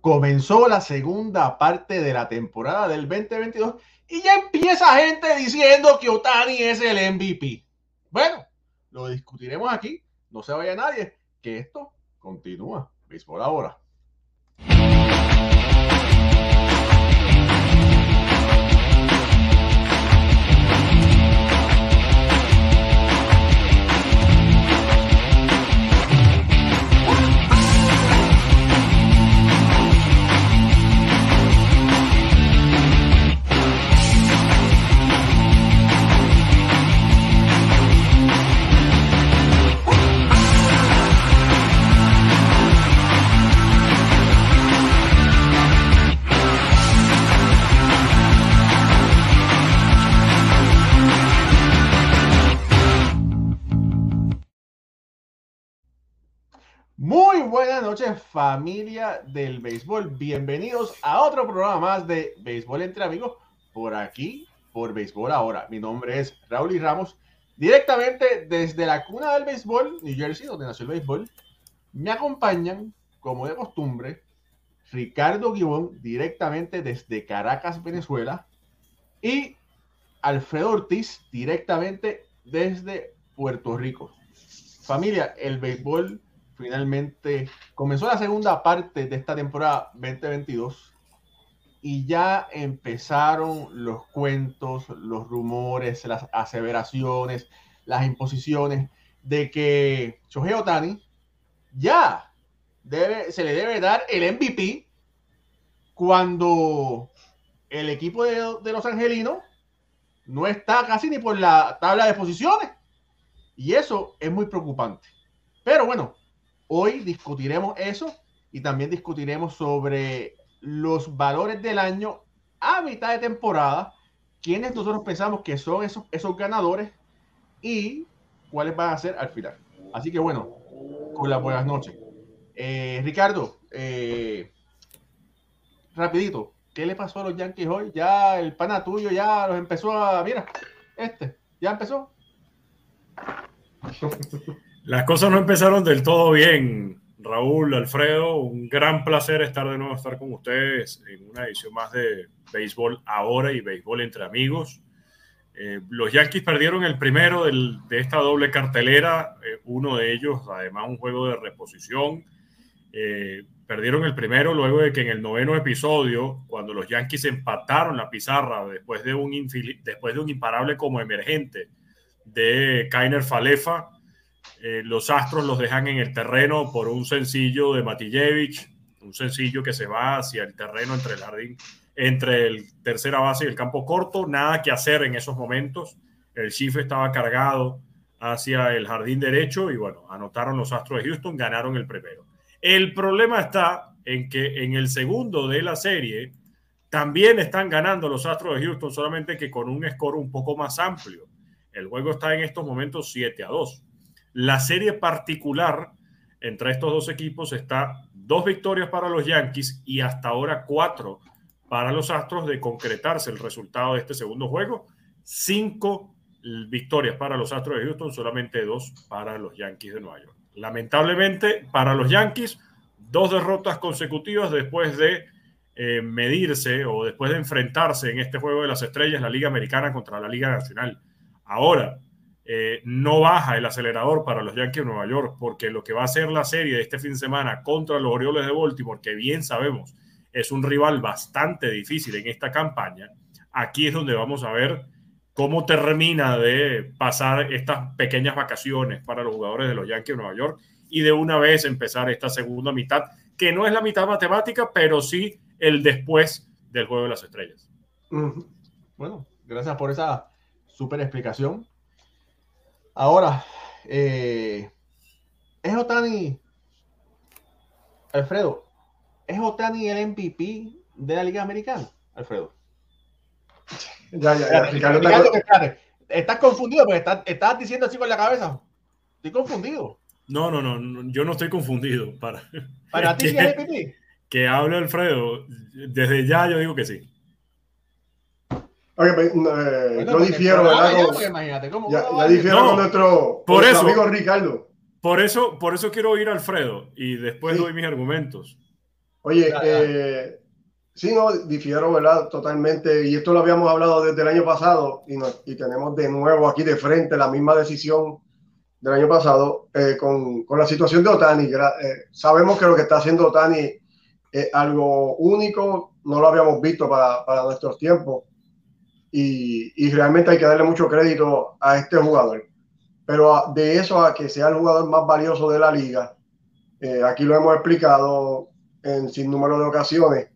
comenzó la segunda parte de la temporada del 2022 y ya empieza gente diciendo que Otani es el MVP. Bueno, lo discutiremos aquí. No se vaya nadie, que esto continúa. Béisbol ahora. Buenas noches, familia del béisbol. Bienvenidos a otro programa más de Béisbol entre Amigos por aquí, por Béisbol Ahora. Mi nombre es Raúl y Ramos, directamente desde la cuna del béisbol, New Jersey, donde nació el béisbol. Me acompañan, como de costumbre, Ricardo Guibón, directamente desde Caracas, Venezuela, y Alfredo Ortiz, directamente desde Puerto Rico. Familia, el béisbol finalmente comenzó la segunda parte de esta temporada 2022 y ya empezaron los cuentos, los rumores, las aseveraciones, las imposiciones de que Shohei Otani ya se le debe dar el MVP cuando el equipo de los angelinos no está casi ni por la tabla de posiciones. Y eso es muy preocupante. Pero bueno, Hoy discutiremos eso y también discutiremos sobre los valores del año a mitad de temporada, quiénes nosotros pensamos que son esos, esos ganadores y cuáles van a ser al final. Así que bueno, con buenas noches. Eh, Ricardo, eh, rapidito, ¿qué le pasó a los Yankees hoy? Ya el pana tuyo ya los empezó a... Mira, este, ya empezó. Las cosas no empezaron del todo bien, Raúl, Alfredo. Un gran placer estar de nuevo estar con ustedes en una edición más de Béisbol Ahora y Béisbol entre Amigos. Eh, los Yankees perdieron el primero de esta doble cartelera, eh, uno de ellos, además, un juego de reposición. Eh, perdieron el primero luego de que en el noveno episodio, cuando los Yankees empataron la pizarra después de un, después de un imparable como emergente de Kainer Falefa, eh, los Astros los dejan en el terreno por un sencillo de Matijevich, un sencillo que se va hacia el terreno entre el jardín, entre el tercera base y el campo corto. Nada que hacer en esos momentos. El Chief estaba cargado hacia el jardín derecho y bueno, anotaron los Astros de Houston, ganaron el primero. El problema está en que en el segundo de la serie también están ganando los Astros de Houston, solamente que con un score un poco más amplio. El juego está en estos momentos 7 a 2. La serie particular entre estos dos equipos está dos victorias para los Yankees y hasta ahora cuatro para los Astros de concretarse el resultado de este segundo juego. Cinco victorias para los Astros de Houston, solamente dos para los Yankees de Nueva York. Lamentablemente para los Yankees, dos derrotas consecutivas después de eh, medirse o después de enfrentarse en este juego de las estrellas, la Liga Americana contra la Liga Nacional. Ahora, eh, no baja el acelerador para los Yankees de Nueva York, porque lo que va a ser la serie de este fin de semana contra los Orioles de Baltimore, que bien sabemos es un rival bastante difícil en esta campaña, aquí es donde vamos a ver cómo termina de pasar estas pequeñas vacaciones para los jugadores de los Yankees de Nueva York y de una vez empezar esta segunda mitad, que no es la mitad matemática, pero sí el después del Juego de las Estrellas. Bueno, gracias por esa súper explicación. Ahora, eh, ¿es Otani, Alfredo, ¿es Otani el MVP de la Liga Americana, Alfredo? Ya, ya, ya. Ricardo, estás confundido porque estás, diciendo así con la cabeza. Estoy confundido. No, no, no, yo no estoy confundido. Para, ¿Para ti es MVP? Que hable Alfredo. Desde ya yo digo que sí. Pues, eh, yo difiero, ¿verdad? imagínate, ¿cómo, ya, ya difiero con nuestro, por eso, amigo Ricardo. Por eso, por eso quiero oír a Alfredo y después doy mis argumentos. Oye, eh, sí, no, difiero, ¿verdad? Totalmente. Y esto lo habíamos hablado desde el año pasado y, y tenemos de nuevo aquí de frente la misma decisión del año pasado eh, con, con, la situación de Otani. Eh, sabemos que lo que está haciendo Otani es algo único, no lo habíamos visto para, para nuestros tiempos y, realmente hay que darle mucho crédito a este jugador. Pero de eso a que sea el jugador más valioso de la liga, eh, aquí lo hemos explicado en sin número de ocasiones.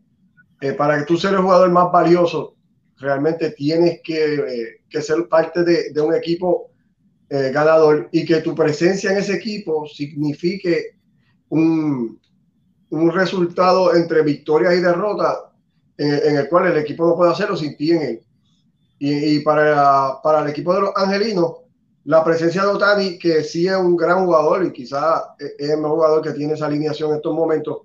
para que tú seas el jugador más valioso, realmente tienes que, que ser parte de, un equipo eh, ganador y que tu presencia en ese equipo signifique un, un resultado entre victorias y derrotas en, el cual el equipo no puede hacerlo sin ti en él. Y, para, para el equipo de los angelinos, la presencia de Otani, que sí es un gran jugador y quizá es el mejor jugador que tiene esa alineación en estos momentos,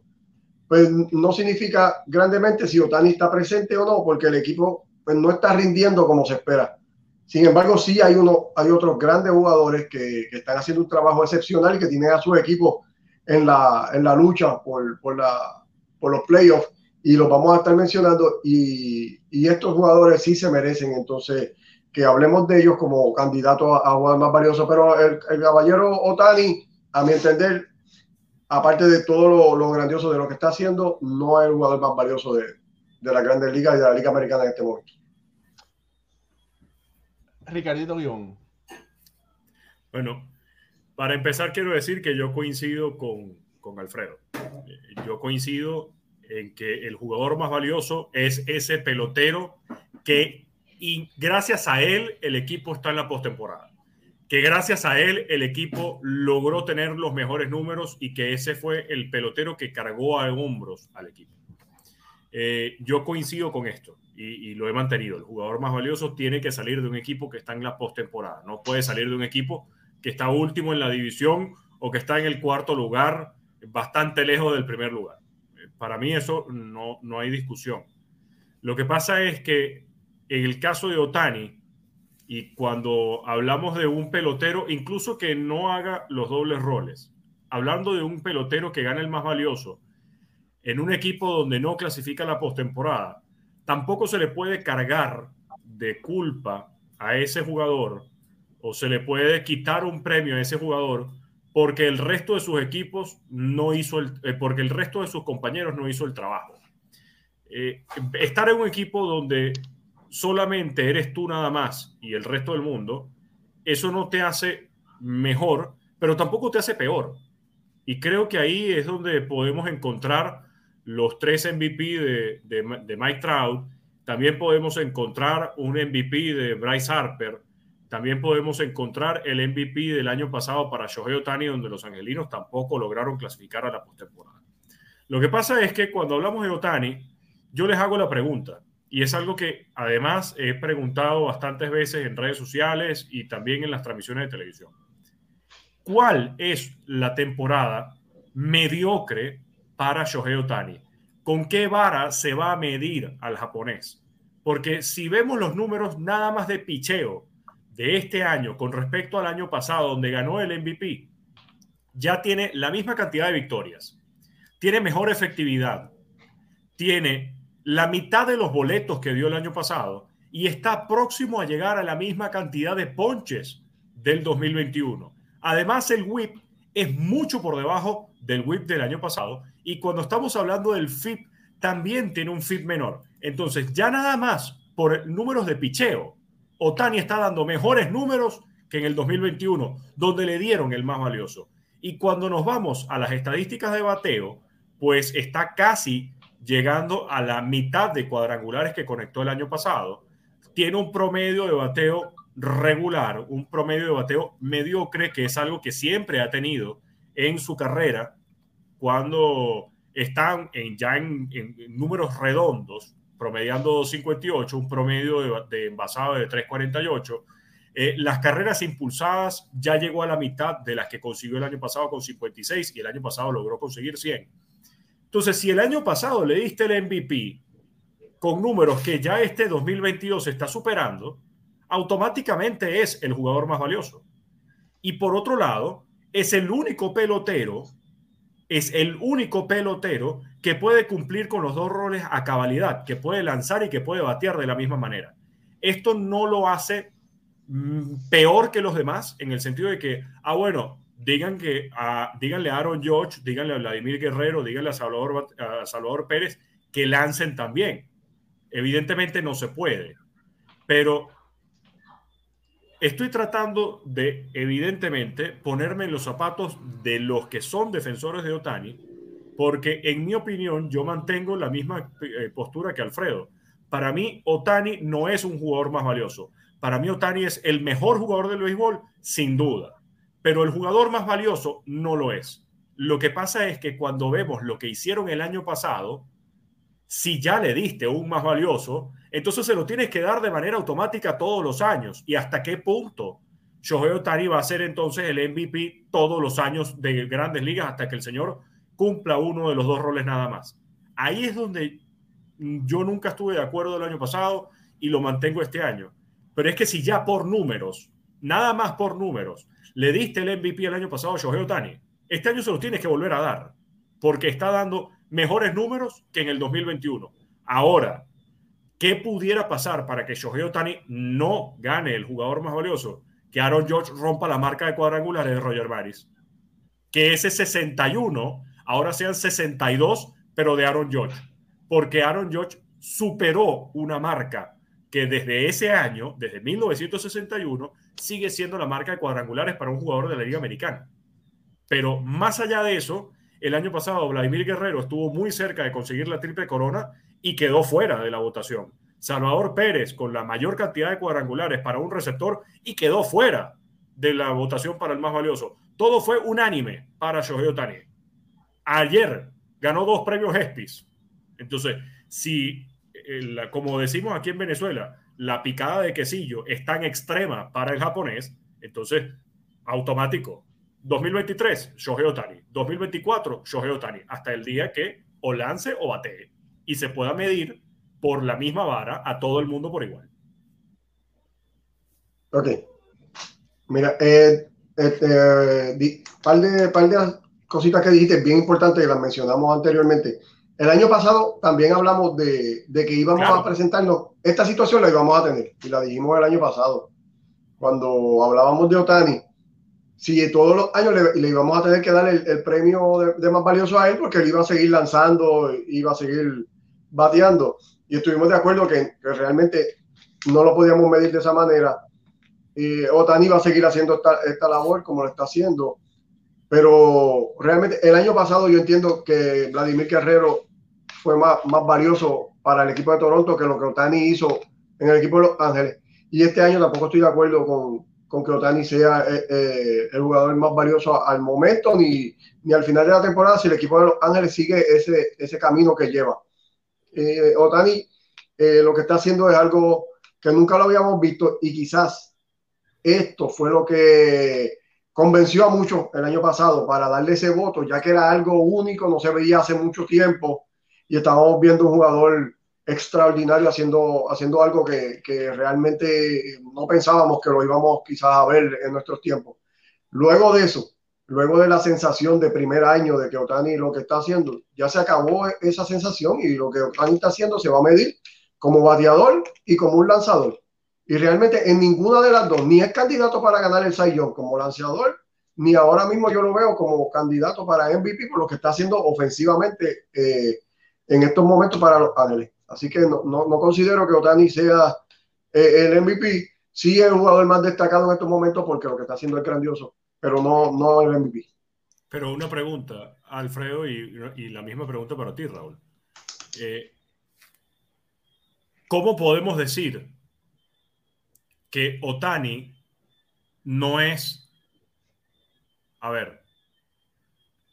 pues no significa grandemente si Otani está presente o no, porque el equipo pues, no está rindiendo como se espera. Sin embargo, sí hay, uno, hay otros grandes jugadores que, están haciendo un trabajo excepcional y que tienen a su equipo en la, en la lucha por, por, la, por los playoffs y los vamos a estar mencionando y, y, estos jugadores sí se merecen entonces que hablemos de ellos como candidatos a, a jugador más valioso, pero el, el, caballero Otani, a mi entender, aparte de todo lo, lo, grandioso de lo que está haciendo, no es el jugador más valioso de, de la grandes ligas y de la liga americana en este momento. Ricardito Guión. Bueno, para empezar quiero decir que yo coincido con, con Alfredo. Yo coincido en que el jugador más valioso es ese pelotero que y gracias a él el equipo está en la postemporada. Que gracias a él el equipo logró tener los mejores números y que ese fue el pelotero que cargó a hombros al equipo. Eh, yo coincido con esto y, lo he mantenido. El jugador más valioso tiene que salir de un equipo que está en la postemporada. No puede salir de un equipo que está último en la división o que está en el cuarto lugar, bastante lejos del primer lugar. Para mí eso no, no hay discusión. Lo que pasa es que en el caso de Otani, y cuando hablamos de un pelotero, incluso que no haga los dobles roles, hablando de un pelotero que gana el más valioso en un equipo donde no clasifica la postemporada, tampoco se le puede cargar de culpa a ese jugador o se le puede quitar un premio a ese jugador porque el resto de sus equipos no hizo el, eh, porque el resto de sus compañeros no hizo el trabajo. Eh, estar en un equipo donde solamente eres tú nada más y el resto del mundo, eso no te hace mejor, pero tampoco te hace peor. Y creo que ahí es donde podemos encontrar los tres MVP de, de, Mike Trout, también podemos encontrar un MVP de Bryce Harper, también podemos encontrar el MVP del año pasado para Shohei Otani, donde los angelinos tampoco lograron clasificar a la postemporada. Lo que pasa es que cuando hablamos de Otani, yo les hago la pregunta, y es algo que además he preguntado bastantes veces en redes sociales y también en las transmisiones de televisión. ¿Cuál es la temporada mediocre para Shohei Otani. ¿Con qué vara se va a medir al japonés? Porque si vemos los números nada más de picheo de este año con respecto al año pasado, donde ganó el MVP, ya tiene la misma cantidad de victorias, tiene mejor efectividad, tiene la mitad de los boletos que dio el año pasado y está próximo a llegar a la misma cantidad de ponches del 2021. Además, el whip es mucho por debajo del whip del año pasado y cuando estamos hablando del FIP, también tiene un FIP menor. Entonces, ya nada más por números de picheo, Otani está dando mejores números que en el 2021, donde le dieron el más valioso. Y cuando nos vamos a las estadísticas de bateo, pues está casi llegando a la mitad de cuadrangulares que conectó el año pasado. Tiene un promedio de bateo regular, un promedio de bateo mediocre, que es algo que siempre ha tenido en su carrera cuando están en, ya en, números redondos, promediando 258, un promedio de, de envasado de 348. Eh, las carreras impulsadas ya llegó a la mitad de las que consiguió el año pasado con 56 y el año pasado logró conseguir 100. Entonces, si el año pasado le diste el MVP con números que ya este 2022 está superando, automáticamente es el jugador más valioso. Y por otro lado, es el único pelotero es el único pelotero que puede cumplir con los dos roles a cabalidad, que puede lanzar y que puede batear de la misma manera. Esto no lo hace mm, peor que los demás en el sentido de que, ah, bueno, digan que, díganle a Aaron George, díganle a Vladimir Guerrero, díganle a Salvador, a Salvador Pérez que lancen también. Evidentemente no se puede, pero estoy tratando de, evidentemente, ponerme en los zapatos de los que son defensores de Otani, porque en mi opinión yo mantengo la misma eh, postura que Alfredo. Para mí, Otani no es un jugador más valioso. Para mí, Otani es el mejor jugador del béisbol, sin duda. Pero el jugador más valioso no lo es. Lo que pasa es que cuando vemos lo que hicieron el año pasado, si ya le diste un más valioso, entonces se lo tienes que dar de manera automática todos los años. ¿Y hasta qué punto? Shohei Otani va a ser entonces el MVP todos los años de grandes ligas hasta que el señor cumpla uno de los dos roles nada más. Ahí es donde yo nunca estuve de acuerdo el año pasado y lo mantengo este año. Pero es que si ya por números, nada más por números, le diste el MVP el año pasado a Shohei Otani, este año se lo tienes que volver a dar porque está dando mejores números que en el 2021. Ahora, ¿qué pudiera pasar para que Shohei Otani no gane el jugador más valioso? Que Aaron George rompa la marca de cuadrangulares de Roger Maris. Que ese 61 ahora sean 62, pero de Aaron George. Porque Aaron George superó una marca que desde ese año, desde 1961, sigue siendo la marca de cuadrangulares para un jugador de la Liga Americana. Pero más allá de eso, el año pasado Vladimir Guerrero estuvo muy cerca de conseguir la triple corona y quedó fuera de la votación. Salvador Pérez con la mayor cantidad de cuadrangulares para un receptor y quedó fuera de la votación para el más valioso. Todo fue unánime para Shohei Otani. Ayer ganó dos premios ESPYs. Entonces, si, como decimos aquí en Venezuela, la picada de quesillo es tan extrema para el japonés, entonces automático, 2023, Shohei Otani. 2024, Shohei Otani. Hasta el día que o lance o batee. Y se pueda medir por la misma vara a todo el mundo por igual. Ok. Mira, eh, este, par, de, par de cositas que dijiste bien importantes que las mencionamos anteriormente. El año pasado también hablamos de, de que íbamos a presentarnos, esta situación la íbamos a tener y la dijimos el año pasado, cuando hablábamos de Otani si todos los años le, íbamos a tener que dar el, premio de, más valioso a él porque él iba a seguir lanzando, iba a seguir bateando. Y estuvimos de acuerdo que, realmente no lo podíamos medir de esa manera. Y Otani va a seguir haciendo esta, esta, labor como lo está haciendo. Pero realmente el año pasado yo entiendo que Vladimir Guerrero fue más, más valioso para el equipo de Toronto que lo que Otani hizo en el equipo de Los Ángeles. Y este año tampoco estoy de acuerdo con, con que Otani sea eh, eh, el jugador más valioso al momento ni, ni, al final de la temporada si el equipo de Los Ángeles sigue ese, ese camino que lleva. Eh, Otani lo que está haciendo es algo que nunca lo habíamos visto y quizás esto fue lo que convenció a muchos el año pasado para darle ese voto, ya que era algo único, no se veía hace mucho tiempo y estábamos viendo un jugador extraordinario haciendo, haciendo algo que, que, realmente no pensábamos que lo íbamos quizás a ver en nuestros tiempos. Luego de eso, luego de la sensación de primer año de que Otani lo que está haciendo, ya se acabó esa sensación y lo que Otani está haciendo se va a medir como bateador y como un lanzador. Y realmente en ninguna de las dos, ni es candidato para ganar el Cy como lanzador, ni ahora mismo yo lo veo como candidato para MVP por lo que está haciendo ofensivamente eh, en estos momentos para los Ángeles. Así que no, no, considero que Otani sea eh, el MVP. Sí es el jugador más destacado en estos momentos porque lo que está haciendo es grandioso, pero no, no el MVP. Pero una pregunta, Alfredo, y, la misma pregunta para ti, Raúl. Eh, ¿Cómo podemos decir que Otani no es... A ver,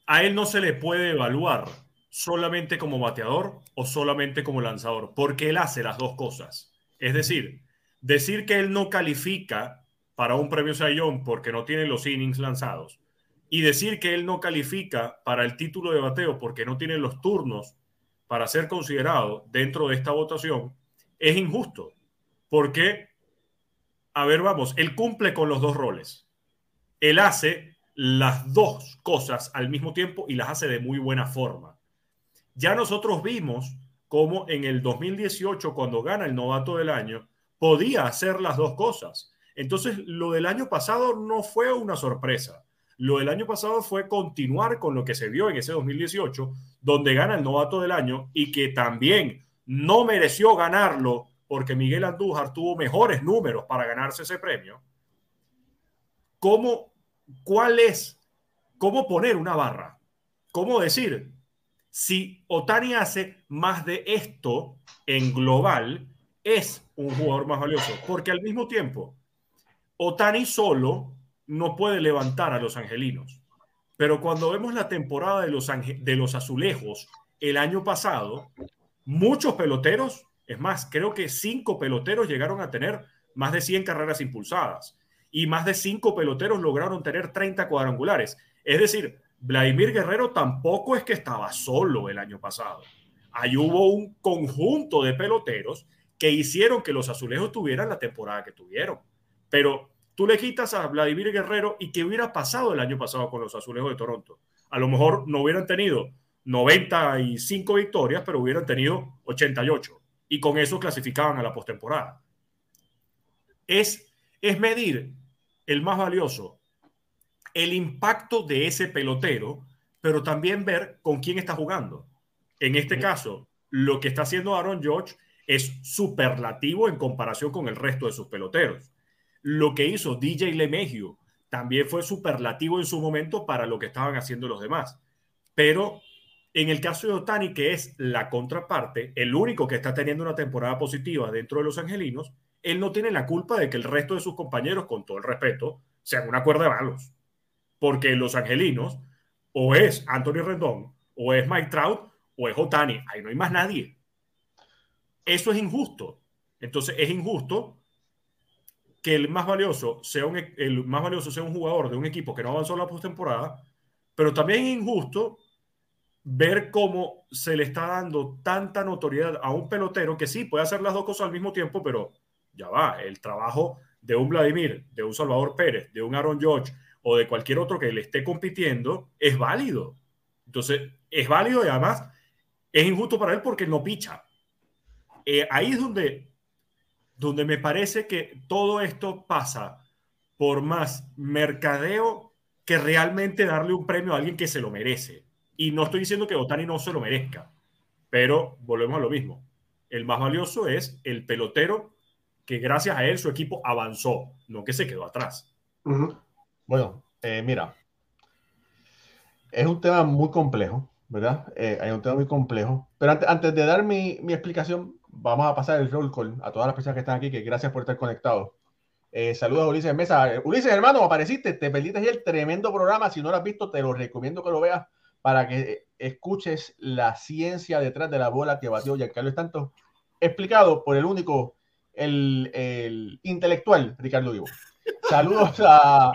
a él no se le puede evaluar solamente como bateador o solamente como lanzador, porque él hace las dos cosas. Es decir, decir que él no califica para un premio Sayón porque no tiene los innings lanzados y decir que él no califica para el título de bateo porque no tiene los turnos para ser considerado dentro de esta votación es injusto. Porque, a ver, vamos, él cumple con los dos roles. Él hace las dos cosas al mismo tiempo y las hace de muy buena forma. Ya nosotros vimos cómo en el 2018, cuando gana el novato del año, podía hacer las dos cosas. Entonces, lo del año pasado no fue una sorpresa. Lo del año pasado fue continuar con lo que se vio en ese 2018, donde gana el novato del año y que también no mereció ganarlo porque Miguel Andújar tuvo mejores números para ganarse ese premio. ¿Cómo, cuál es, cómo poner una barra? ¿Cómo decir, si Otani hace más de esto en global, es un jugador más valioso? Porque al mismo tiempo, Otani solo no puede levantar a los angelinos. Pero cuando vemos la temporada de los, de los azulejos el año pasado, muchos peloteros, es más, creo que cinco peloteros llegaron a tener más de 100 carreras impulsadas y más de cinco peloteros lograron tener 30 cuadrangulares. Es decir, Vladimir Guerrero tampoco es que estaba solo el año pasado. Ahí hubo un conjunto de peloteros que hicieron que los azulejos tuvieran la temporada que tuvieron. Pero tú le quitas a Vladimir Guerrero y qué hubiera pasado el año pasado con los azulejos de Toronto. A lo mejor no hubieran tenido 95 victorias, pero hubieran tenido 88 y con eso clasificaban a la postemporada. Es, es medir el más valioso, el impacto de ese pelotero, pero también ver con quién está jugando. En este caso, lo que está haciendo Aaron George es superlativo en comparación con el resto de sus peloteros. Lo que hizo DJ LeMahieu también fue superlativo en su momento para lo que estaban haciendo los demás. Pero en el caso de Otani, que es la contraparte, el único que está teniendo una temporada positiva dentro de los angelinos, él no tiene la culpa de que el resto de sus compañeros, con todo el respeto, sean una cuerda de malos. Porque los angelinos, o es Anthony Rendón, o es Mike Trout, o es Otani. Ahí no hay más nadie. Eso es injusto. Entonces es injusto que el más valioso sea un, el más valioso sea un jugador de un equipo que no avanzó la postemporada, pero también es injusto ver cómo se le está dando tanta notoriedad a un pelotero que sí puede hacer las dos cosas al mismo tiempo, pero ya va, el trabajo de un Vladimir, de un Salvador Pérez, de un Aaron George o de cualquier otro que le esté compitiendo es válido. Entonces, es válido y además es injusto para él porque no picha. Eh, ahí es donde, donde me parece que todo esto pasa por más mercadeo que realmente darle un premio a alguien que se lo merece. Y no estoy diciendo que Otani no se lo merezca, pero volvemos a lo mismo. El más valioso es el pelotero que gracias a él su equipo avanzó, no que se quedó atrás. Bueno, eh, mira, es un tema muy complejo, ¿verdad? Eh, hay un tema muy complejo. Pero antes, antes de dar mi, mi, explicación, vamos a pasar el roll call a todas las personas que están aquí, que gracias por estar conectados. Eh, saludos a Ulises Mesa. Ulises, hermano, apareciste, te perdiste el tremendo programa. Si no lo has visto, te lo recomiendo que lo veas para que escuches la ciencia detrás de la bola que batió Giancarlo Tanto, explicado por el único, el, intelectual Ricardo Vivo. Saludos a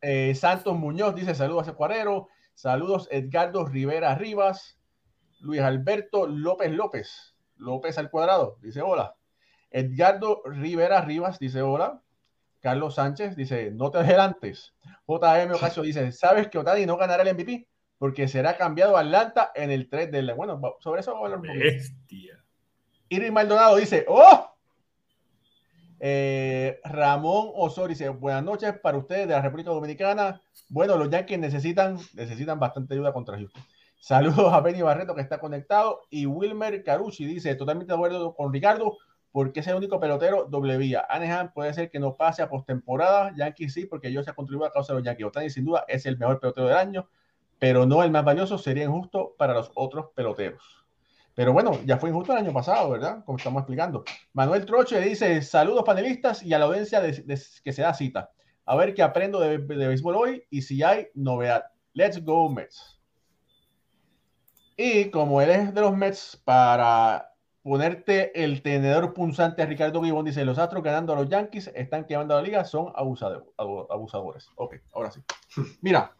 eh, Santos Muñoz, dice saludos a Cuarero, saludos Edgardo Rivera Rivas, Luis Alberto López López, López al cuadrado, dice hola. Edgardo Rivera Rivas dice hola. Carlos Sánchez dice, no te adelantes. JM Ocasio dice, ¿sabes que Otani no ganará el MVP? Porque será cambiado a Atlanta en el 3 de Bueno, sobre eso vamos a hablar un poco. Bestia. Iris Maldonado dice, ¡oh! Eh, Ramón Osorio dice, buenas noches para ustedes de la República Dominicana. Bueno, los Yankees necesitan, necesitan bastante ayuda contra Houston. Saludos a Benny Barreto que está conectado. Y Wilmer Carucci dice, totalmente de acuerdo con Ricardo, porque es el único pelotero doble vía. Anaheim puede ser que no pase a postemporada. Yankees sí, porque ellos se ha contribuido a causa de los Yankees. Otani sin duda es el mejor pelotero del año pero no el más valioso, sería injusto para los otros peloteros. Pero bueno, ya fue injusto el año pasado, ¿verdad? Como estamos explicando. Manuel Troche dice, saludos panelistas y a la audiencia que se da cita. A ver qué aprendo de, de, béisbol hoy y si hay novedad. Let's go Mets. Y como él de los Mets, para ponerte el tenedor punzante a Ricardo Gibón, dice, los Astros ganando a los Yankees, están quemando la liga, son abusadores. Ok, ahora sí. Mira,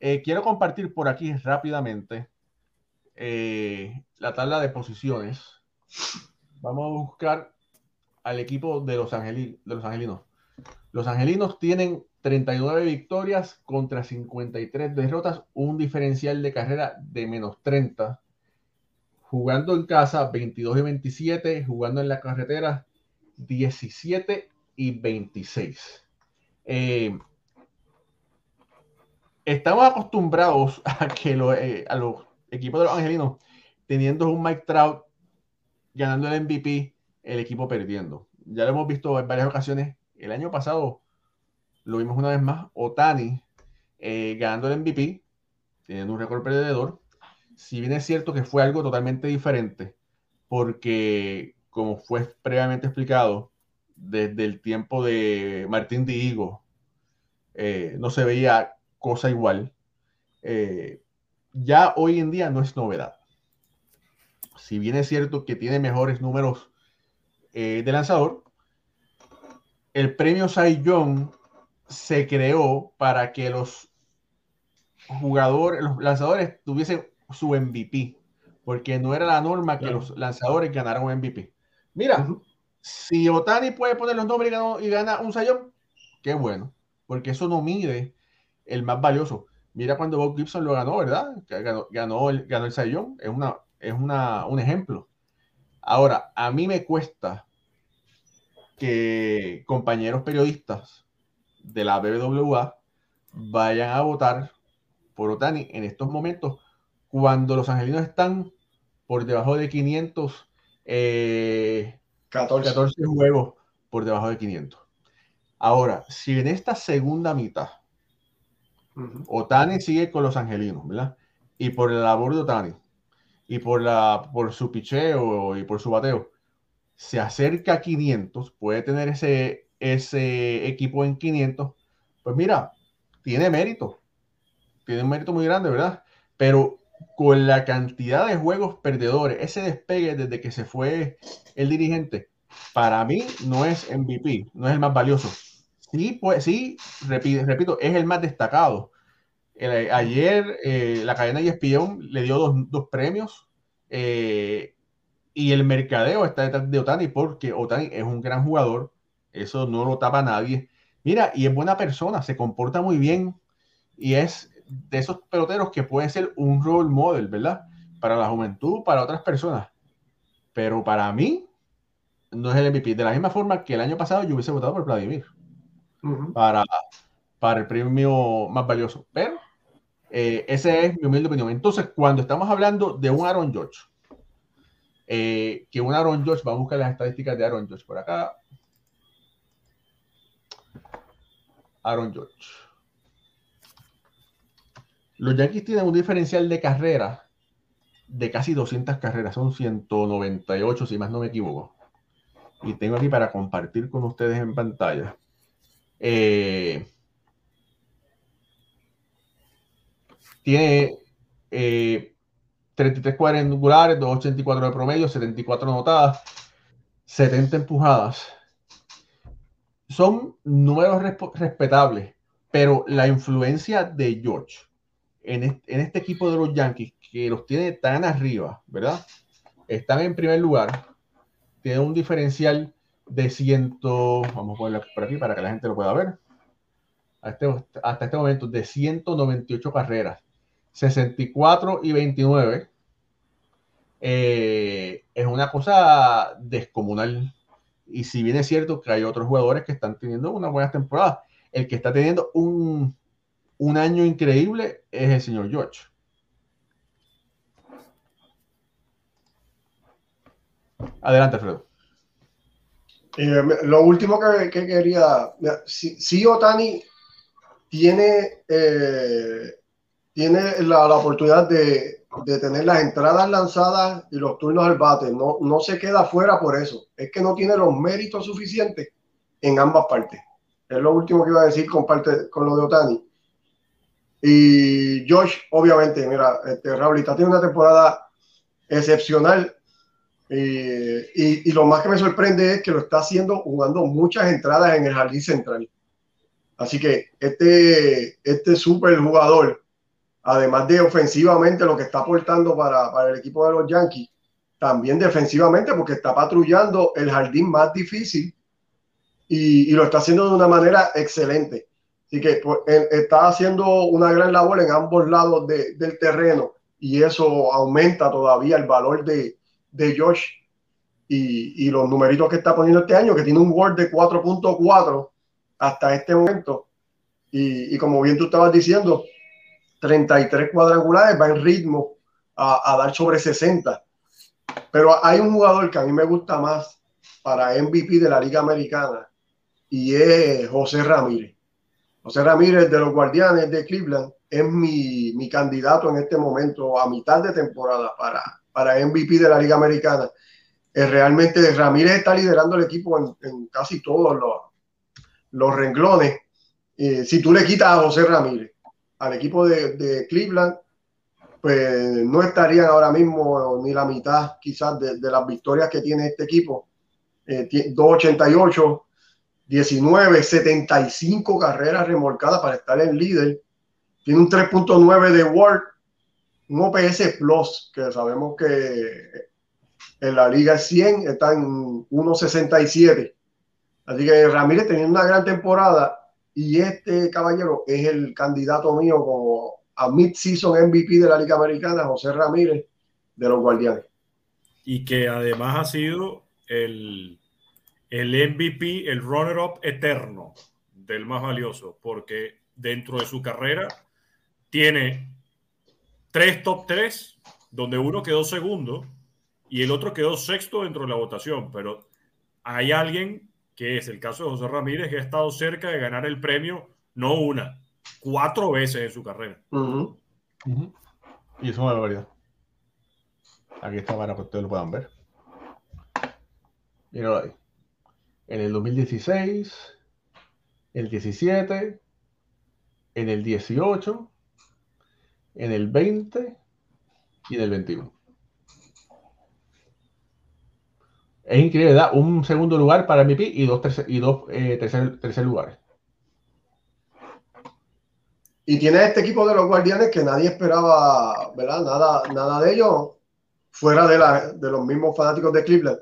eh, quiero compartir por aquí rápidamente eh, la tabla de posiciones. Vamos a buscar al equipo de los, de los angelinos. Los angelinos tienen 39 victorias contra 53 derrotas, un diferencial de carrera de menos 30. Jugando en casa 22 y 27, jugando en la carretera 17 y 26. Eh, estamos acostumbrados a que eh, a los equipos de los angelinos, teniendo un Mike Trout ganando el MVP, el equipo perdiendo. Ya lo hemos visto en varias ocasiones. El año pasado lo vimos una vez más. Otani eh, ganando el MVP, teniendo un récord perdedor. Si bien es cierto que fue algo totalmente diferente, porque como fue previamente explicado, desde el tiempo de Martín Diego, eh, no se veía cosa igual. Eh, ya hoy en día no es novedad. Si bien es cierto que tiene mejores números eh, de lanzador, el premio Cy Young se creó para que los jugadores, los lanzadores tuviesen su MVP, porque no era la norma que los lanzadores ganaran un MVP. Mira, si Otani puede poner los nombres y, gana un sayón, qué bueno, porque eso no mide el más valioso. Mira cuando Bob Gibson lo ganó, ¿verdad? Ganó, el, ganó el sayón, es, una, es una, un ejemplo. Ahora, a mí me cuesta que compañeros periodistas de la BBWA vayan a votar por Otani en estos momentos cuando los angelinos están por debajo de 500 eh, 14. juegos por debajo de 500. Ahora, si en esta segunda mitad Otani sigue con los angelinos, ¿verdad? Y por la labor de Otani y por, la, por su picheo y por su bateo, se acerca a 500, puede tener ese, ese equipo en 500, pues mira, tiene mérito. Tiene un mérito muy grande, ¿verdad? Pero con la cantidad de juegos perdedores, ese despegue desde que se fue el dirigente, para mí no es MVP, no es el más valioso. Sí, pues, sí repito, repito es el más destacado. ayer eh, la cadena ESPN le dio dos, dos premios eh, y el mercadeo está detrás de Otani porque Otani es un gran jugador, eso no lo tapa nadie. Mira, y es buena persona, se comporta muy bien y es de esos peloteros que puede ser un role model, ¿verdad? Para la juventud, para otras personas. Pero para mí, no es el MVP. De la misma forma que el año pasado yo hubiese votado por Vladimir para, para el premio más valioso. Pero eh, ese es mi humilde opinión. Entonces, cuando estamos hablando de un Aaron George, eh, que un Aaron George, vamos a buscar las estadísticas de Aaron George por acá. Aaron George. Los Yankees tienen un diferencial de carrera de casi 200 carreras, son 198 si más no me equivoco. Y tengo aquí para compartir con ustedes en pantalla. Eh, tiene 33 eh, cuadrangulares, 284 de promedio, 74 anotadas, 70 empujadas. Son números respetables, pero la influencia de George en este, equipo de los Yankees, que los tiene tan arriba, ¿verdad? Están en primer lugar, tienen un diferencial de 100, vamos a ponerlo por aquí para que la gente lo pueda ver, hasta este, hasta este momento de 198 carreras, 64 y 29. Eh, es una cosa descomunal. Y si bien es cierto que hay otros jugadores que están teniendo una buena temporada, el que está teniendo un, un año increíble es el señor George. Adelante, Alfredo. Eh, lo último que, quería, si, Otani tiene, eh, tiene la, oportunidad de, tener las entradas lanzadas y los turnos al bate, no, no se queda fuera por eso, es que no tiene los méritos suficientes en ambas partes. Es lo último que iba a decir con, parte, con lo de Otani. Y Josh, obviamente, mira, este, Raulita tiene una temporada excepcional. Y, y, lo más que me sorprende es que lo está haciendo jugando muchas entradas en el jardín central. Así que este, este super jugador, además de ofensivamente lo que está aportando para, para el equipo de los Yankees, también defensivamente porque está patrullando el jardín más difícil y, lo está haciendo de una manera excelente. Así que pues, está haciendo una gran labor en ambos lados del terreno y eso aumenta todavía el valor de, de Josh y, y, los numeritos que está poniendo este año, que tiene un Word de 4.4 hasta este momento. Y, y, como bien tú estabas diciendo, 33 cuadrangulares, va en ritmo a, a dar sobre 60. Pero hay un jugador que a mí me gusta más para MVP de la Liga Americana y es José Ramírez. José Ramírez de los Guardianes de Cleveland es mi, mi candidato en este momento a mitad de temporada para, para MVP de la Liga Americana. Eh, realmente Ramírez está liderando el equipo en, en casi todos los, los renglones. Eh, si tú le quitas a José Ramírez al equipo de, de, Cleveland, pues no estarían ahora mismo ni la mitad quizás de, de las victorias que tiene este equipo. Eh, 288 19, 75 carreras remolcadas para estar en líder. Tiene un 3.9 de Word, un OPS Plus, que sabemos que en la Liga 100 está en 1.67. Así que Ramírez teniendo una gran temporada y este caballero es el candidato mío como a mid-season MVP de la Liga Americana, José Ramírez, de los Guardianes. Y que además ha sido el el MVP, el runner-up eterno del más valioso, porque dentro de su carrera tiene tres top tres, donde uno quedó segundo y el otro quedó sexto dentro de la votación, pero hay alguien que es el caso de José Ramírez que ha estado cerca de ganar el premio, no una, cuatro veces en su carrera. Y eso es una barbaridad. Aquí está para que ustedes lo puedan ver. Míralo ahí en el 2016, el 17, en el 18, en el 20 y en el 21. Es increíble, da un segundo lugar para MVP y dos, tercer, y dos eh, tercer, tercer lugares. Y tiene este equipo de los guardianes que nadie esperaba, ¿verdad? Nada, nada de ellos fuera de, la, de los mismos fanáticos de Cleveland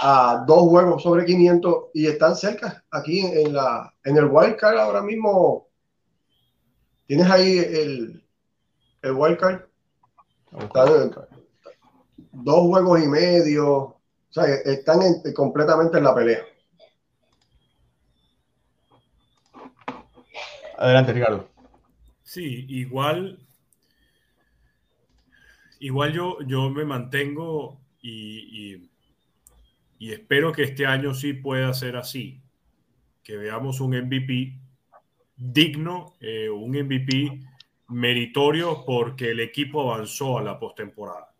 a dos juegos sobre 500 y están cerca aquí en, la, en el wildcard ahora mismo. ¿Tienes ahí el, el wildcard? dos juegos y medio. O sea, están completamente en la pelea. Adelante, Ricardo. Sí, igual. Igual yo, yo me mantengo y y espero que este año sí pueda ser así, que veamos un MVP digno, eh, un MVP meritorio porque el equipo avanzó a la postemporada.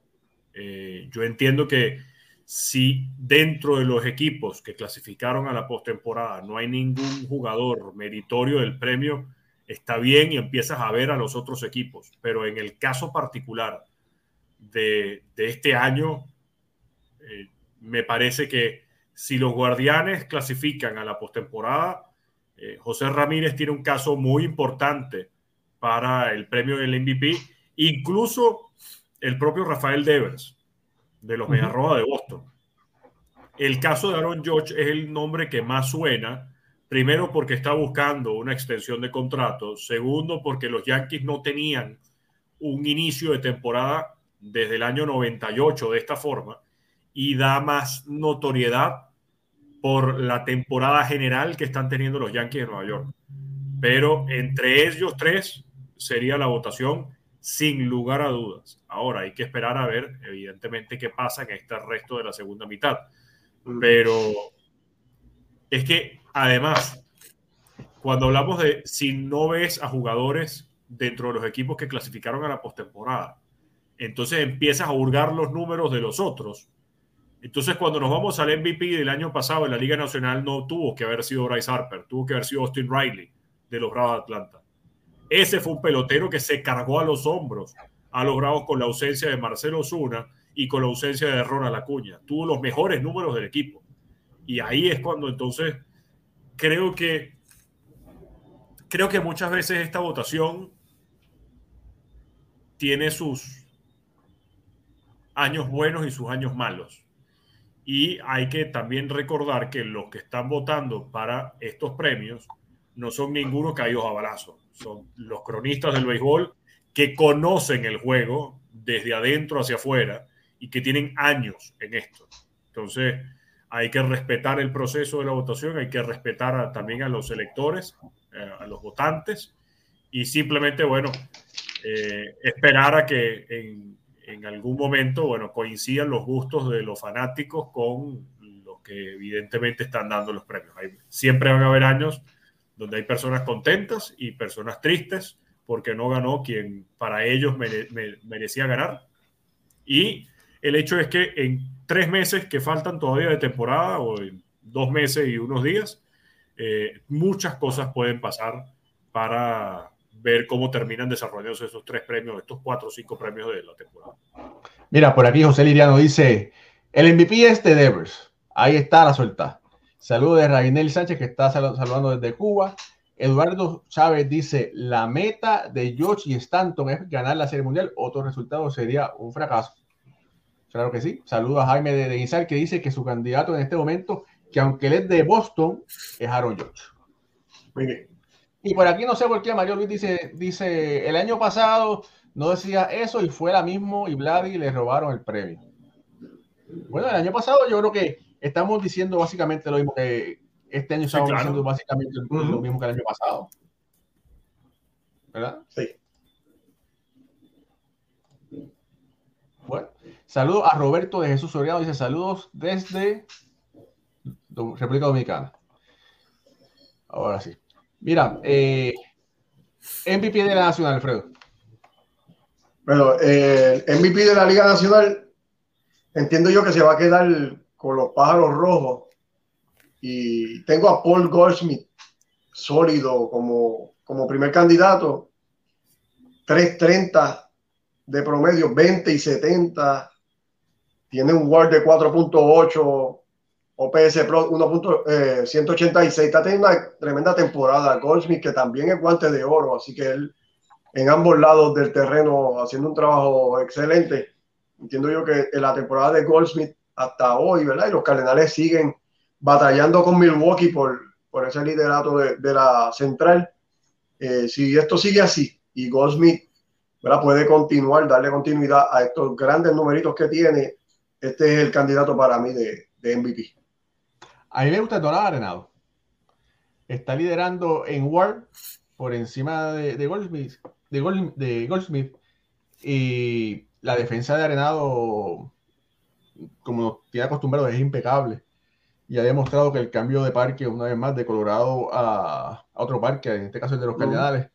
Eh, yo entiendo que si dentro de los equipos que clasificaron a la postemporada no hay ningún jugador meritorio del premio, está bien y empiezas a ver a los otros equipos. Pero en el caso particular de, de este año, eh, me parece que si los guardianes clasifican a la postemporada, eh, José Ramírez tiene un caso muy importante para el premio del MVP, incluso el propio Rafael Devers de los uh -huh. de Boston. El caso de Aaron George es el nombre que más suena, primero porque está buscando una extensión de contrato, segundo porque los Yankees no tenían un inicio de temporada desde el año 98 de esta forma y da más notoriedad por la temporada general que están teniendo los Yankees de Nueva York. Pero entre ellos tres sería la votación sin lugar a dudas. Ahora hay que esperar a ver, evidentemente, qué pasa en este resto de la segunda mitad. Pero es que, además, cuando hablamos de si no ves a jugadores dentro de los equipos que clasificaron a la postemporada, entonces empiezas a hurgar los números de los otros entonces, cuando nos vamos al MVP del año pasado en la Liga Nacional, no tuvo que haber sido Bryce Harper, tuvo que haber sido Austin Riley de los Bravos de Atlanta. Ese fue un pelotero que se cargó a los hombros a los Bravos con la ausencia de Marcelo Zuna y con la ausencia de Ronald Acuña. Tuvo los mejores números del equipo. Y ahí es cuando entonces creo que creo que muchas veces esta votación tiene sus años buenos y sus años malos. Y hay que también recordar que los que están votando para estos premios no son ninguno caídos a balazo. Son los cronistas del béisbol que conocen el juego desde adentro hacia afuera y que tienen años en esto. Entonces, hay que respetar el proceso de la votación, hay que respetar también a los electores, eh, a los votantes, y simplemente, bueno, eh, esperar a que en, en, algún momento, bueno, coincidan los gustos de los fanáticos con los que evidentemente están dando los premios. siempre van a haber años donde hay personas contentas y personas tristes porque no ganó quien para ellos merecía ganar. Y el hecho es que en tres meses que faltan todavía de temporada, o en dos meses y unos días, eh, muchas cosas pueden pasar para ver cómo terminan desarrollándose esos tres premios, estos cuatro o cinco premios de la temporada. Mira, por aquí José Liriano dice, el MVP es de Devers. Ahí está la suelta. Saludos de Rainel Sánchez, que está saludando desde Cuba. Eduardo Chávez dice, la meta de George y Stanton es ganar la Serie Mundial. Otro resultado sería un fracaso. Claro que sí. Saludos a Jaime de, de que dice que su candidato en este momento, que aunque él es de Boston, es Aaron George. Muy bien. Y por aquí no sé por qué Mario Luis dice, dice, el año pasado no decía eso y fue la mismo y Vladi le robaron el premio. Bueno, el año pasado yo creo que estamos diciendo básicamente lo mismo que este año estamos diciendo básicamente lo mismo que el año pasado. ¿Verdad? Sí. Bueno, saludos a Roberto de Jesús Soriano. Dice saludos desde República Dominicana. Ahora sí. Mira, eh, MVP de la Nacional, Alfredo. Bueno, el MVP de la Liga Nacional, entiendo yo que se va a quedar con los pájaros rojos. Y tengo a Paul Goldschmidt sólido como, como primer candidato. 330 de promedio, 20 y 70. Tiene un WAR de 4.8 OPS Plus 1.186. Está teniendo una tremenda temporada. Goldsmith, que también es guante de oro, así que él en ambos lados del terreno haciendo un trabajo excelente. Entiendo yo que en la temporada de Goldsmith hasta hoy, ¿verdad? Y los Cardenales siguen batallando con Milwaukee por, por ese liderato de, de la central. Eh, si esto sigue así y Goldsmith ¿verdad? puede continuar, darle continuidad a estos grandes numeritos que tiene, este es el candidato para mí de, de MVP. A mí me gusta Donald Arenado. Está liderando en War por encima de, de Goldsmith, de, de Goldsmith. Y la defensa de Arenado, como tiene acostumbrado, es impecable. Y ha demostrado que el cambio de parque, una vez más, de Colorado a, otro parque, en este caso el de los Cardenales,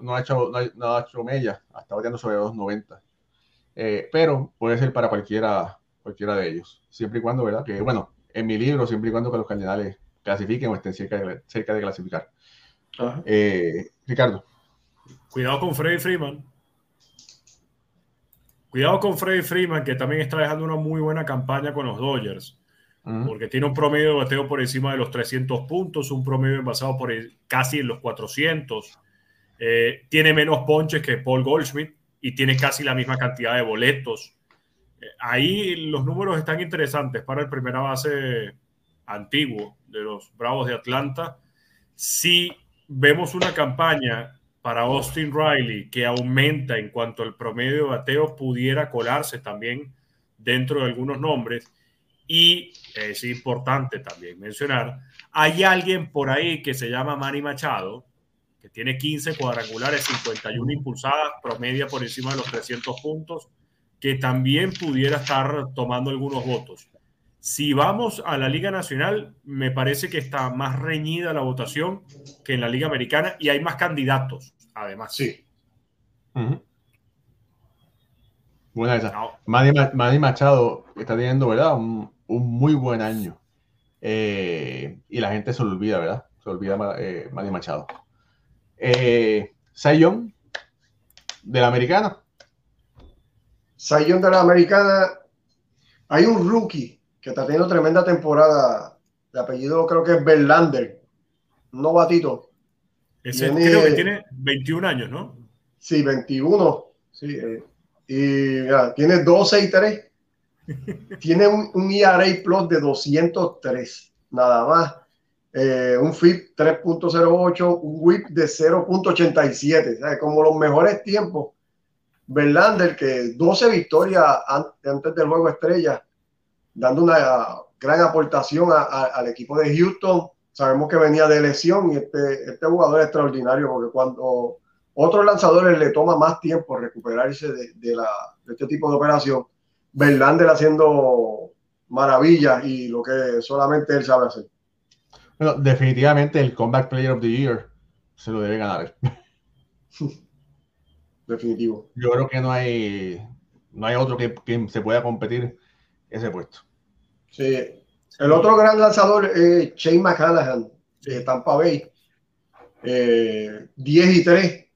no ha hecho, no ha, hecho mella, hasta bateando sobre 2.90. Eh, pero puede ser para cualquiera, cualquiera de ellos, siempre y cuando, ¿verdad? Que bueno, en mi libro, siempre y cuando que los cardenales clasifiquen o estén cerca de, cerca de clasificar. Eh, Ricardo. Cuidado con Freddy Freeman. Cuidado con Freddy Freeman, que también está dejando una muy buena campaña con los Dodgers. Porque tiene un promedio de bateo por encima de los 300 puntos, un promedio envasado por casi en los 400. Eh, tiene menos ponches que Paul Goldschmidt y tiene casi la misma cantidad de boletos ahí los números están interesantes para el primera base antiguo de los Bravos de Atlanta. Si vemos una campaña para Austin Riley que aumenta en cuanto al promedio de bateo, pudiera colarse también dentro de algunos nombres. Y es importante también mencionar, hay alguien por ahí que se llama Manny Machado, que tiene 15 cuadrangulares, 51 impulsadas, promedia por encima de los 300 puntos que también pudiera estar tomando algunos votos. Si vamos a la Liga Nacional, me parece que está más reñida la votación que en la Liga Americana y hay más candidatos, además. Sí. Buena esa. Manny, Machado está teniendo, ¿verdad? Un, muy buen año. Eh, y la gente se lo olvida, ¿verdad? Se olvida eh, Manny Machado. Eh, Sayon, de la Americana. Sayón de la Americana, hay un rookie que está teniendo tremenda temporada. De apellido creo que es Berlander, un novatito. Ese creo que tiene 21 años, ¿no? Sí, 21. Sí, eh, y tiene 12 y 3. tiene un, un, ERA Plus de 203, nada más. eh, un FIP 3.08, un WIP de 0.87, como los mejores tiempos. Verlander, que 12 victorias antes del juego estrella, dando una gran aportación al equipo de Houston. Sabemos que venía de lesión y este, este jugador es extraordinario porque cuando otros lanzadores le toma más tiempo recuperarse de, la, de este tipo de operación, Verlander haciendo maravillas y lo que solamente él sabe hacer. Bueno, definitivamente el Comeback Player of the Year se lo debe ganar. Definitivo. Yo creo que no hay, no hay otro que, se pueda competir ese puesto. Sí. El otro gran lanzador es Shane McCallaghan de Tampa Bay. 10 eh, y 3.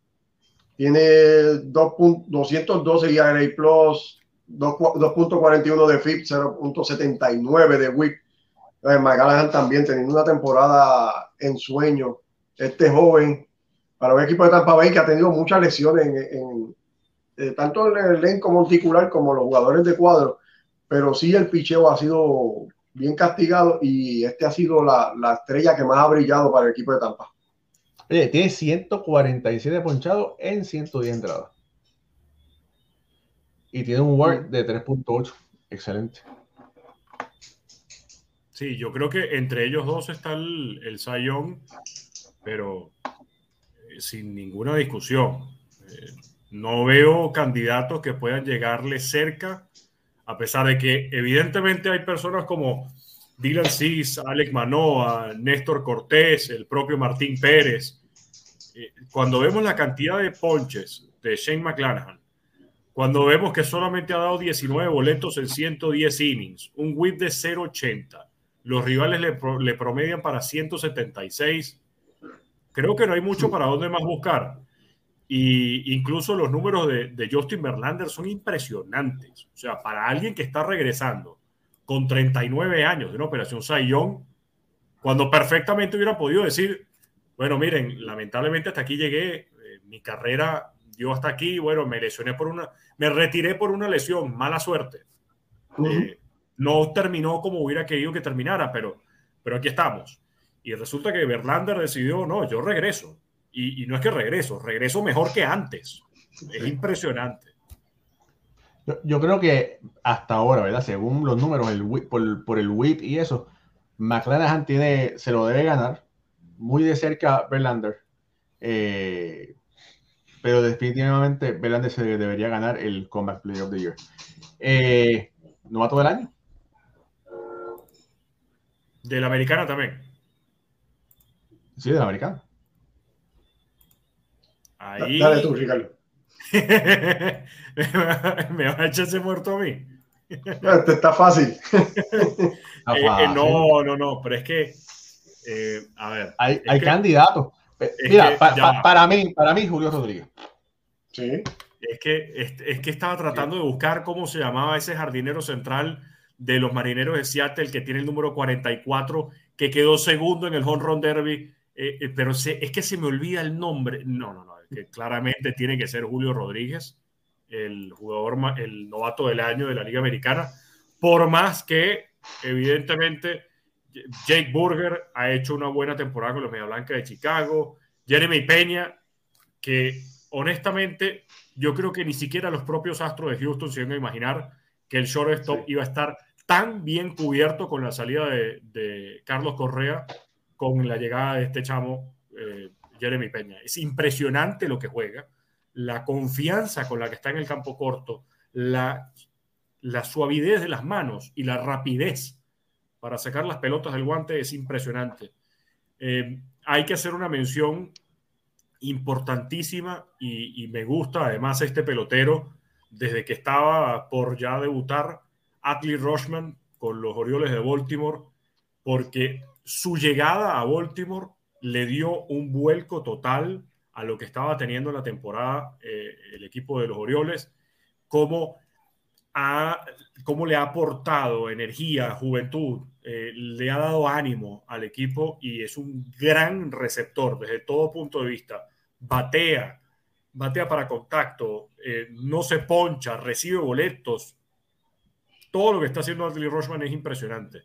Tiene 212 ERA Plus, 2.41 de FIP, 0.79 de WHIP. Eh, también teniendo una temporada en sueño. Este joven, para un equipo de Tampa Bay que ha tenido muchas lesiones, en, eh, tanto en el elenco monticular como los jugadores de cuadro, pero sí el picheo ha sido bien castigado y este ha sido la, la estrella que más ha brillado para el equipo de Tampa. Oye, tiene 147 ponchados en 110 entradas. Y tiene un WAR de 3.8. Excelente. Sí, yo creo que entre ellos dos está el, el Sayón, pero eh, sin ninguna discusión. Eh, no veo candidatos que puedan llegarle cerca, a pesar de que evidentemente hay personas como Dylan Cis, Alex Manoa, Néstor Cortés, el propio Martín Pérez. Eh, cuando vemos la cantidad de ponches de Shane McClanahan, cuando vemos que solamente ha dado 19 boletos en 110 innings, un whip de 0.80, los rivales le, promedian para 176. Creo que no hay mucho para dónde más buscar. Y incluso los números de, Justin Verlander son impresionantes. O sea, para alguien que está regresando con 39 años de una operación Sayón, cuando perfectamente hubiera podido decir, bueno, miren, lamentablemente hasta aquí llegué, eh, mi carrera dio hasta aquí, bueno, me lesioné por una, me retiré por una lesión, mala suerte no terminó como hubiera querido que terminara, pero, pero aquí estamos. Y resulta que Verlander decidió, no, yo regreso. Y, no es que regreso, regreso mejor que antes. Es impresionante. Yo, creo que hasta ahora, ¿verdad? Según los números, el por, el whip y eso, McLaren tiene, se lo debe ganar muy de cerca Verlander. Eh, pero definitivamente Verlander se debería ganar el Comeback Player of the Year. Eh, ¿Novato del año? De la americana también. Sí, de la americana. Ahí. Dale tú, Ricardo. me va a echar ese muerto a mí. Este está fácil. Eh, eh, no, no, no, pero es que, eh, a ver. Hay, hay candidatos. Mira, para mí, para mí, Julio Rodríguez. Sí. Es que, es, que estaba tratando de buscar cómo se llamaba ese jardinero central de los marineros de Seattle, que tiene el número 44, que quedó segundo en el Home Run Derby, eh, eh, pero es que se me olvida el nombre. No, no, no, que claramente tiene que ser Julio Rodríguez, el jugador, el novato del año de la Liga Americana, por más que, evidentemente, Jake Burger ha hecho una buena temporada con los Media Blanca de Chicago, Jeremy Peña, que honestamente yo creo que ni siquiera los propios Astros de Houston se iban a imaginar que el shortstop iba a estar tan bien cubierto con la salida de, Carlos Correa, con la llegada de este chamo eh, Jeremy Peña. Es impresionante lo que juega, la confianza con la que está en el campo corto, la, la suavidez de las manos y la rapidez para sacar las pelotas del guante es impresionante. Eh, hay que hacer una mención importantísima y, me gusta además este pelotero desde que estaba por ya debutar Atlee Rushman con los Orioles de Baltimore, porque su llegada a Baltimore le dio un vuelco total a lo que estaba teniendo en la temporada eh, el equipo de los Orioles, cómo, ha, cómo le ha aportado energía, juventud, eh, le ha dado ánimo al equipo y es un gran receptor desde todo punto de vista. Batea, batea para contacto, eh, no se poncha, recibe boletos, todo lo que está haciendo Adley Rochman es impresionante.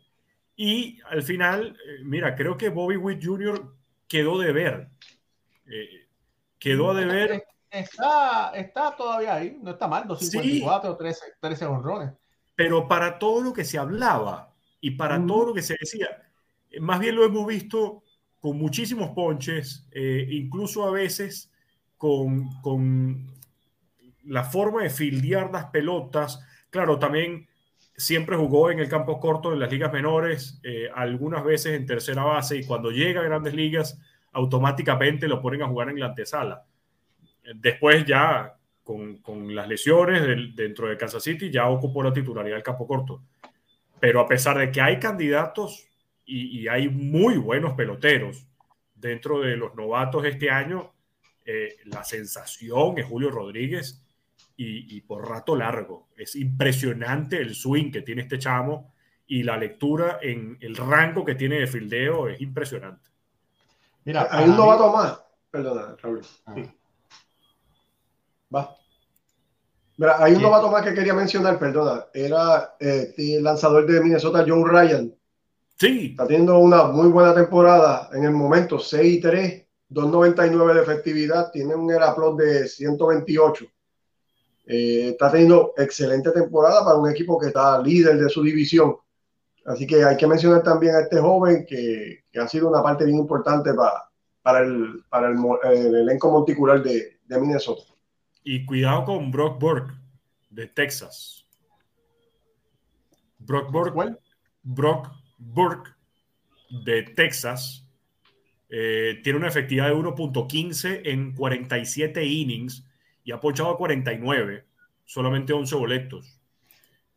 Y al final, mira, creo que Bobby Witt Jr. quedó de ver. Eh, quedó de ver. Está, está todavía ahí, no está mal, 254 o 13, 13 honrones. Pero para todo lo que se hablaba y para todo lo que se decía, eh, más bien lo hemos visto con muchísimos ponches, incluso a veces con, con la forma de fildear las pelotas. Claro, también siempre jugó en el campo corto en las ligas menores, eh, algunas veces en tercera base, y cuando llega a grandes ligas, automáticamente lo ponen a jugar en la antesala. Después ya, con, con las lesiones dentro de Kansas City, ya ocupó la titularidad del campo corto. Pero a pesar de que hay candidatos y, hay muy buenos peloteros dentro de los novatos este año, eh, la sensación es Julio Rodríguez y, por rato largo. Es impresionante el swing que tiene este chamo y la lectura en el rango que tiene de fildeo es impresionante. Mira, hay un novato más. Perdona, Raúl. Ah. Va. Mira, hay un novato más que quería mencionar, perdona. Era eh, el lanzador de Minnesota, John Ryan. Sí. Está teniendo una muy buena temporada en el momento, 6 y 3, 2.99 de efectividad, tiene un Eraplot de 128. Eh, está teniendo excelente temporada para un equipo que está líder de su división. Así que hay que mencionar también a este joven que, que ha sido una parte bien importante para, para, el, para el, elenco monticular de, de, Minnesota. Y cuidado con Brock Burke de Texas. Brock Burke, Brock Burke de Texas eh, tiene una efectividad de 1.15 en 47 innings y ha ponchado a 49, solamente 11 boletos.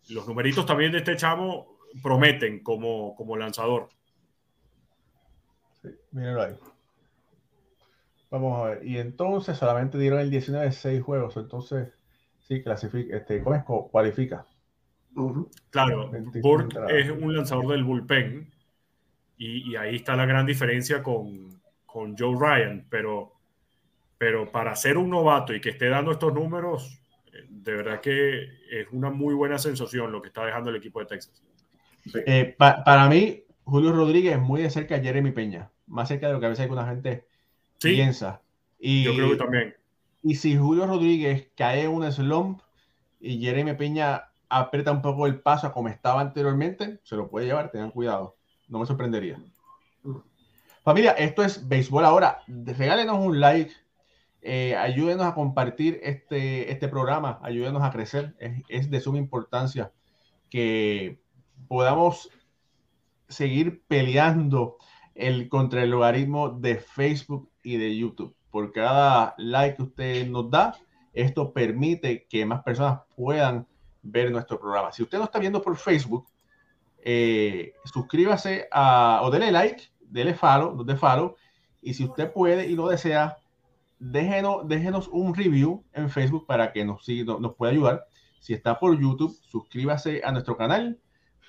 Los numeritos también de este chamo prometen como, como lanzador. Sí, mírenlo ahí. Vamos a ver. Y entonces solamente dieron el 19 de 6 juegos. Entonces, sí, clasifica, este, ¿cómo es? Cualifica. Claro, Burke es un lanzador del bullpen. Y, y, ahí está la gran diferencia con, con Joe Ryan. Pero pero para ser un novato y que esté dando estos números, eh, de verdad que es una muy buena sensación lo que está dejando el equipo de Texas. Eh, para mí, Julio Rodríguez es muy de cerca a Jeremy Peña, más cerca de lo que a veces alguna gente piensa. Y, yo creo que también. Y si Julio Rodríguez cae en un slump y Jeremy Peña aprieta un poco el paso a como estaba anteriormente, se lo puede llevar, tengan cuidado. No me sorprendería. Mm. Familia, esto es Béisbol ahora. Regálenos un like eh, ayúdenos a compartir este, este programa, ayúdenos a crecer. Es, de suma importancia que podamos seguir peleando el, contra el logaritmo de Facebook y de YouTube. Por cada like que usted nos da, esto permite que más personas puedan ver nuestro programa. Si usted no está viendo por Facebook, eh, suscríbase o dele like, dele follow, de follow, y si usted puede y lo desea, déjenos, déjenos un review en Facebook para que nos, nos pueda ayudar. Si está por YouTube, suscríbase a nuestro canal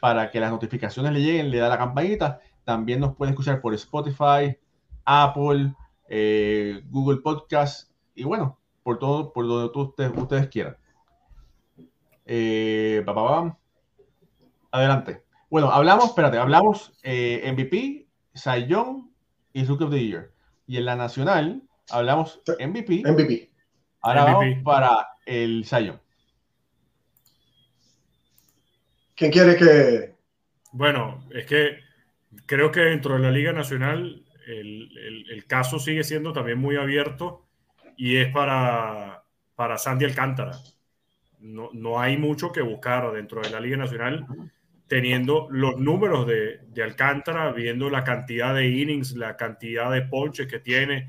para que las notificaciones le lleguen, le da la campanita. También nos puede escuchar por Spotify, Apple, eh, Google Podcast y bueno, por todo, por donde ustedes, ustedes quieran. Eh, Adelante. Bueno, hablamos, espérate, hablamos eh, MVP, Young y Rookie of the Year. Y en la nacional, Hablamos MVP. MVP. Ahora vamos para el Sayon. ¿Quién quiere que.? Bueno, es que creo que dentro de la Liga Nacional el, caso sigue siendo también muy abierto y es para, para Sandy Alcántara. No, no hay mucho que buscar dentro de la Liga Nacional teniendo los números de, de Alcántara, viendo la cantidad de innings, la cantidad de ponches que tiene,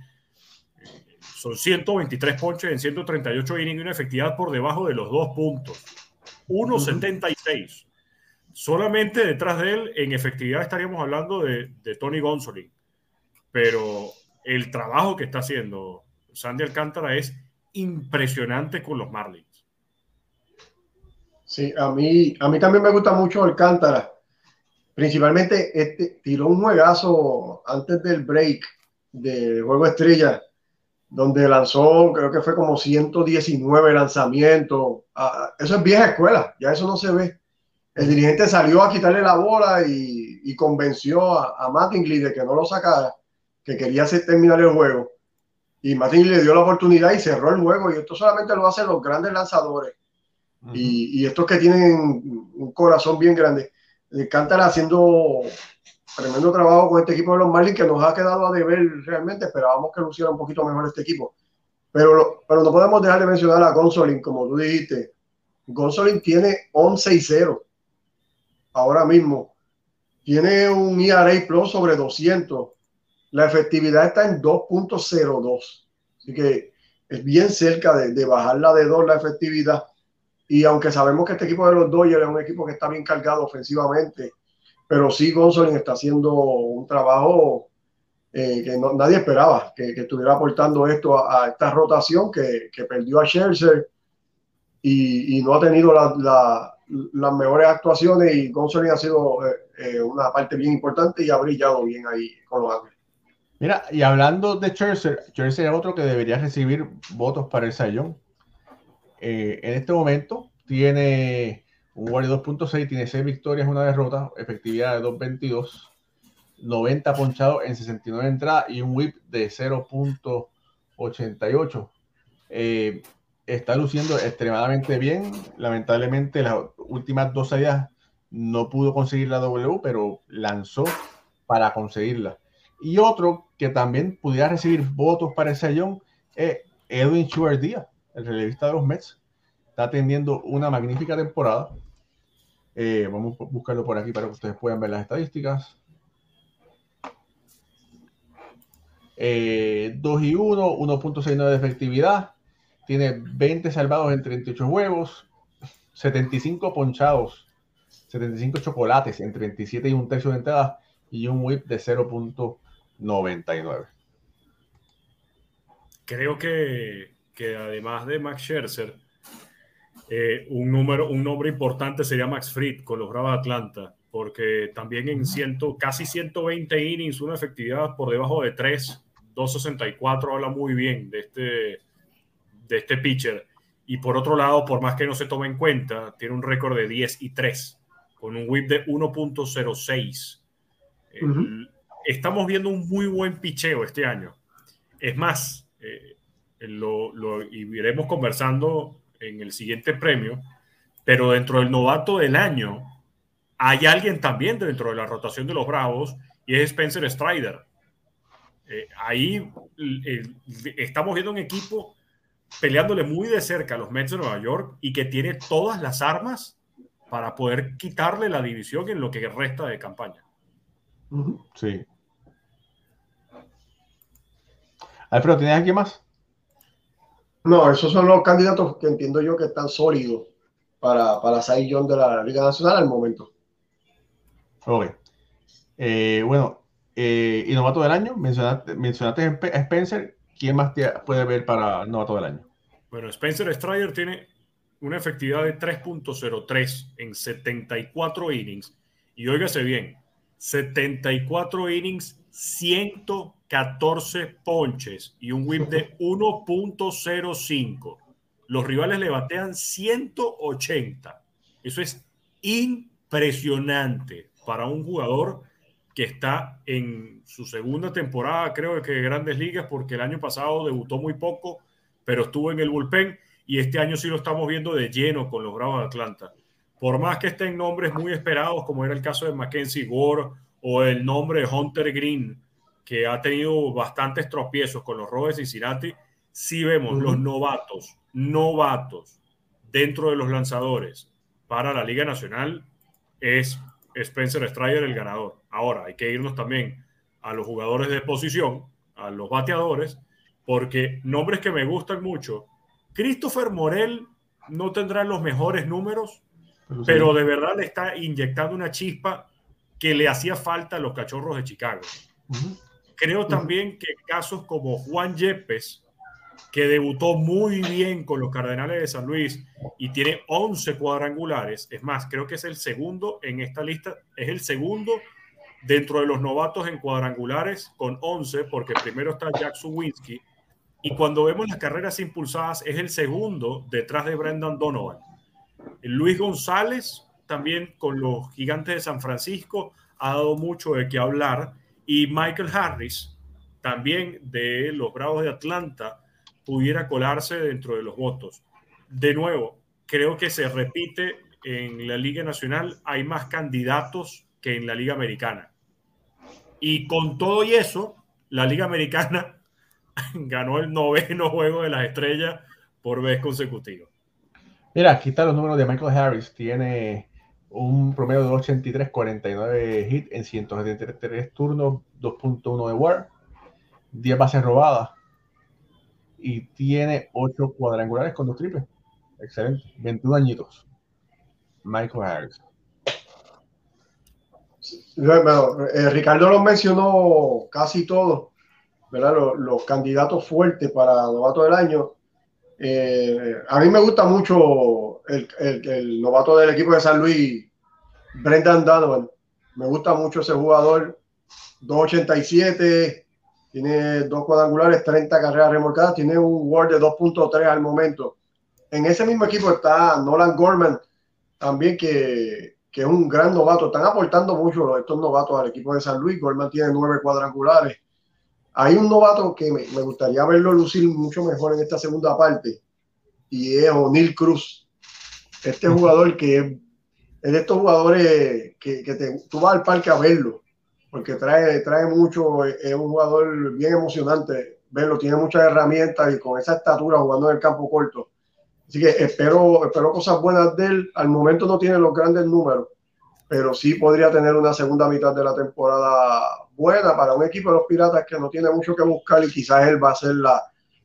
son 123 ponches en 138 innings y una efectividad por debajo de los dos puntos. 1.76. Solamente detrás de él, en efectividad, estaríamos hablando de, Tony Gonsolin. Pero el trabajo que está haciendo Sandy Alcántara es impresionante con los Marlins. Sí, a mí, a mí también me gusta mucho Alcántara. Principalmente este, tiró un juegazo antes del break del juego estrella donde lanzó, creo que fue como 119 lanzamientos. Ah, eso es vieja escuela, ya eso no se ve. el dirigente salió a quitarle la bola y, convenció a, a, Mattingly de que no lo sacara, que quería hacer, terminar el juego. Y Mattingly le dio la oportunidad y cerró el juego. Y esto solamente lo hacen los grandes lanzadores. y, y, estos que tienen un corazón bien grande. Cantar haciendo tremendo trabajo con este equipo de los Marlins que nos ha quedado a deber realmente. Esperábamos que luciera un poquito mejor este equipo. Pero, pero no podemos dejar de mencionar a Gonsolin, como tú dijiste. Gonsolin tiene 11 y 0 ahora mismo. Tiene un ERA Plus sobre 200. La efectividad está en 2.02. Así que es bien cerca de, de bajarla de 2 la efectividad. Y aunque sabemos que este equipo de los Dodgers es un equipo que está bien cargado ofensivamente, pero sí González está haciendo un trabajo eh, que nadie esperaba, que, estuviera aportando esto a, esta rotación que, perdió a Scherzer y, no ha tenido las mejores actuaciones y González ha sido eh, eh, una parte bien importante y ha brillado bien ahí con los Ángeles. Mira, y hablando de Scherzer, Scherzer es otro que debería recibir votos para el Sayón. en este momento tiene un Wally 2.6 tiene 6 victorias, una derrota, efectividad de 2.22, 90 ponchados en 69 entradas y un whip de 0.88. Eh, está luciendo extremadamente bien. Lamentablemente, las últimas dos salidas no pudo conseguir la W, pero lanzó para conseguirla. Y otro que también pudiera recibir votos para el sayón es Edwin Schubert Díaz, el relevista de los Mets está teniendo una magnífica temporada. Eh, vamos a buscarlo por aquí para que ustedes puedan ver las estadísticas. 2 eh, y 1, 1.69 de efectividad. Tiene 20 salvados en 38 juegos, 75 ponchados, 75 chocolates en 37 y un tercio de entrada y un whip de 0.99. Creo que, que además de Max Scherzer, eh, un, número, un nombre importante sería Max Fried con los Bravos de Atlanta, porque también en ciento, casi 120 innings, una efectividad por debajo de 3, 264 habla muy bien de este, de este pitcher. Y por otro lado, por más que no se tome en cuenta, tiene un récord de 10 y 3, con un whip de 1.06. Estamos viendo un muy buen picheo este año. Es más, eh, lo, lo, iremos conversando en el siguiente premio, pero dentro del novato del año hay alguien también dentro de la rotación de los Bravos y es Spencer Strider. Eh, ahí eh, estamos viendo un equipo peleándole muy de cerca a los Mets de Nueva York y que tiene todas las armas para poder quitarle la división en lo que resta de campaña. Sí. Alfredo, ¿tienes aquí más? No, esos son los candidatos que entiendo yo que están sólidos para, para Cy de la Liga Nacional al momento. Ok. Eh, bueno, eh, y novato del año, mencionaste, mencionaste a Spencer. ¿Quién más puede ver para novato del año? Bueno, Spencer Strider tiene una efectividad de 3.03 en 74 innings. Y óigase bien, 74 innings, 100 14 ponches y un whip de 1.05. Los rivales le batean 180. Eso es impresionante para un jugador que está en su segunda temporada, creo que de grandes ligas, porque el año pasado debutó muy poco, pero estuvo en el bullpen y este año sí lo estamos viendo de lleno con los Bravos de Atlanta. Por más que estén nombres muy esperados, como era el caso de Mackenzie Gore o el nombre de Hunter Green, que ha tenido bastantes tropiezos con los Rojos de Cincinnati, si vemos los novatos, novatos dentro de los lanzadores para la Liga Nacional, es Spencer Strider el ganador. Ahora, hay que irnos también a los jugadores de posición, a los bateadores, porque nombres que me gustan mucho. Christopher Morel no tendrá los mejores números, pero, de verdad le está inyectando una chispa que le hacía falta a los cachorros de Chicago. Creo también que casos como Juan Yepes, que debutó muy bien con los Cardenales de San Luis y tiene 11 cuadrangulares, es más, creo que es el segundo en esta lista, es el segundo dentro de los novatos en cuadrangulares con 11, porque primero está Jack Suwinski, y cuando vemos las carreras impulsadas es el segundo detrás de Brendan Donovan. Luis González también con los gigantes de San Francisco ha dado mucho de qué hablar y Michael Harris, también de los Bravos de Atlanta, pudiera colarse dentro de los votos. De nuevo, creo que se repite en la Liga Nacional, hay más candidatos que en la Liga Americana. Y con todo y eso, la Liga Americana ganó el noveno juego de las estrellas por vez consecutiva. Mira, aquí están los números de Michael Harris. Tiene un promedio de 83, 49 hits en 173 turnos, 2.1 de WAR, 10 bases robadas y tiene 8 cuadrangulares con dos triples. Excelente. 21 añitos. Michael Harris. Eh, Ricardo lo mencionó casi todo, ¿verdad? Los, candidatos fuertes para novato del año. Eh, a mí me gusta mucho el, novato del equipo de San Luis, Brendan Donovan. Me gusta mucho ese jugador. 287, tiene dos cuadrangulares, 30 carreras remolcadas, tiene un WAR de 2.3 al momento. En ese mismo equipo está Nolan Gorman, también que, que, es un gran novato. Están aportando mucho estos novatos al equipo de San Luis. Gorman tiene nueve cuadrangulares. Hay un novato que me, me gustaría verlo lucir mucho mejor en esta segunda parte y es O'Neill Cruz. Este jugador que es de estos jugadores que, que te, tú vas al parque a verlo, porque trae, trae mucho, es un jugador bien emocionante verlo, tiene muchas herramientas y con esa estatura jugando en el campo corto. Así que espero, espero cosas buenas de él. Al momento no tiene los grandes números, pero sí podría tener una segunda mitad de la temporada buena para un equipo de los Piratas que no tiene mucho que buscar y quizás él va a ser la,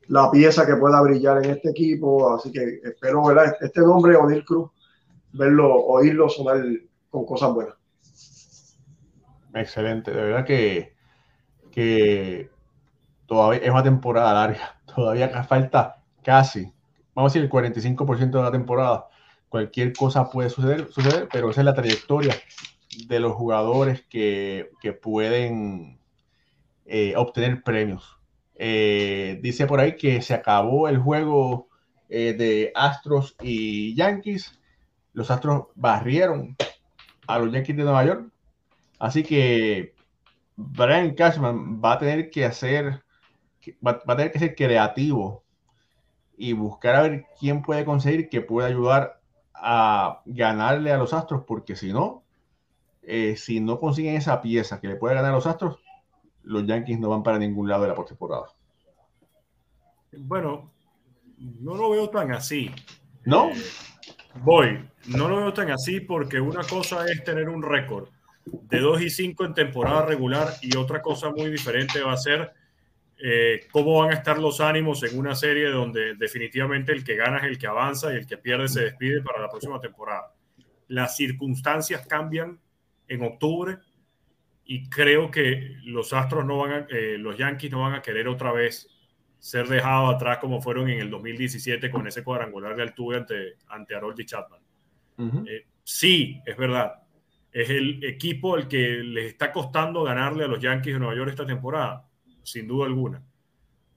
la pieza que pueda brillar en este equipo. Así que espero, ¿verdad? Este nombre, O'Neill Cruz, verlo, oírlo sonar con cosas buenas. Excelente, de verdad que, que todavía es una temporada larga, todavía falta casi, vamos a decir, el 45% de la temporada. Cualquier cosa puede suceder, suceder, pero esa es la trayectoria de los jugadores que, que pueden eh, obtener premios. Eh, dice por ahí que se acabó el juego eh, de Astros y Yankees los Astros barrieron a los Yankees de Nueva York. Así que Brian Cashman va a tener que hacer, va, a tener que ser creativo y buscar a ver quién puede conseguir que pueda ayudar a ganarle a los Astros, porque si no, eh, si no consiguen esa pieza que le puede ganar a los Astros, los Yankees no van para ningún lado de la postemporada. Bueno, no lo veo tan así. ¿No? Eh, Voy, no lo veo tan así porque una cosa es tener un récord de 2 y 5 en temporada regular y otra cosa muy diferente va a ser eh, cómo van a estar los ánimos en una serie donde definitivamente el que gana es el que avanza y el que pierde se despide para la próxima temporada. Las circunstancias cambian en octubre y creo que los Astros no van a, eh, los Yankees no van a querer otra vez ser dejado atrás como fueron en el 2017 con ese cuadrangular de altura ante, ante Harold y Chapman. Eh, sí, es verdad. Es el equipo el que les está costando ganarle a los Yankees de Nueva York esta temporada, sin duda alguna.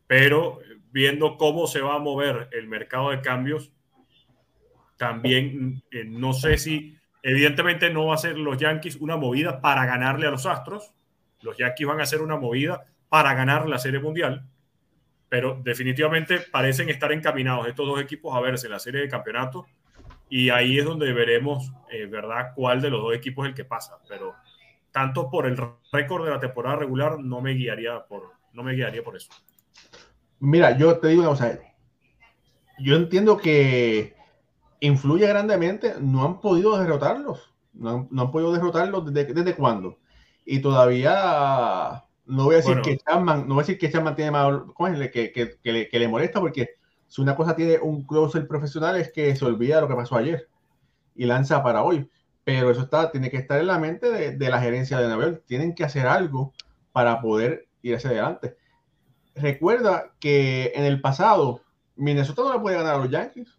Pero viendo cómo se va a mover el mercado de cambios, también eh, no sé si, evidentemente no va a ser los Yankees una movida para ganarle a los Astros. Los Yankees van a hacer una movida para ganar la Serie Mundial pero definitivamente parecen estar encaminados estos dos equipos a verse en la serie de campeonato y ahí es donde veremos, eh, ¿verdad?, cuál de los dos equipos es el que pasa, pero tanto por el récord de la temporada regular no me guiaría por, no me guiaría por eso. Mira, yo te digo una cosa, yo entiendo que influye grandemente, no han podido derrotarlos, no han, podido derrotarlos desde, desde cuándo, y todavía no voy a decir que Chapman, no voy a decir que Chapman tiene más. Que, que, que, le, que, le, molesta porque si una cosa tiene un closer profesional es que se olvida lo que pasó ayer y lanza para hoy. Pero eso está, tiene que estar en la mente de, de la gerencia de Nueva Tienen que hacer algo para poder ir hacia adelante. Recuerda que en el pasado Minnesota no le puede ganar a los Yankees.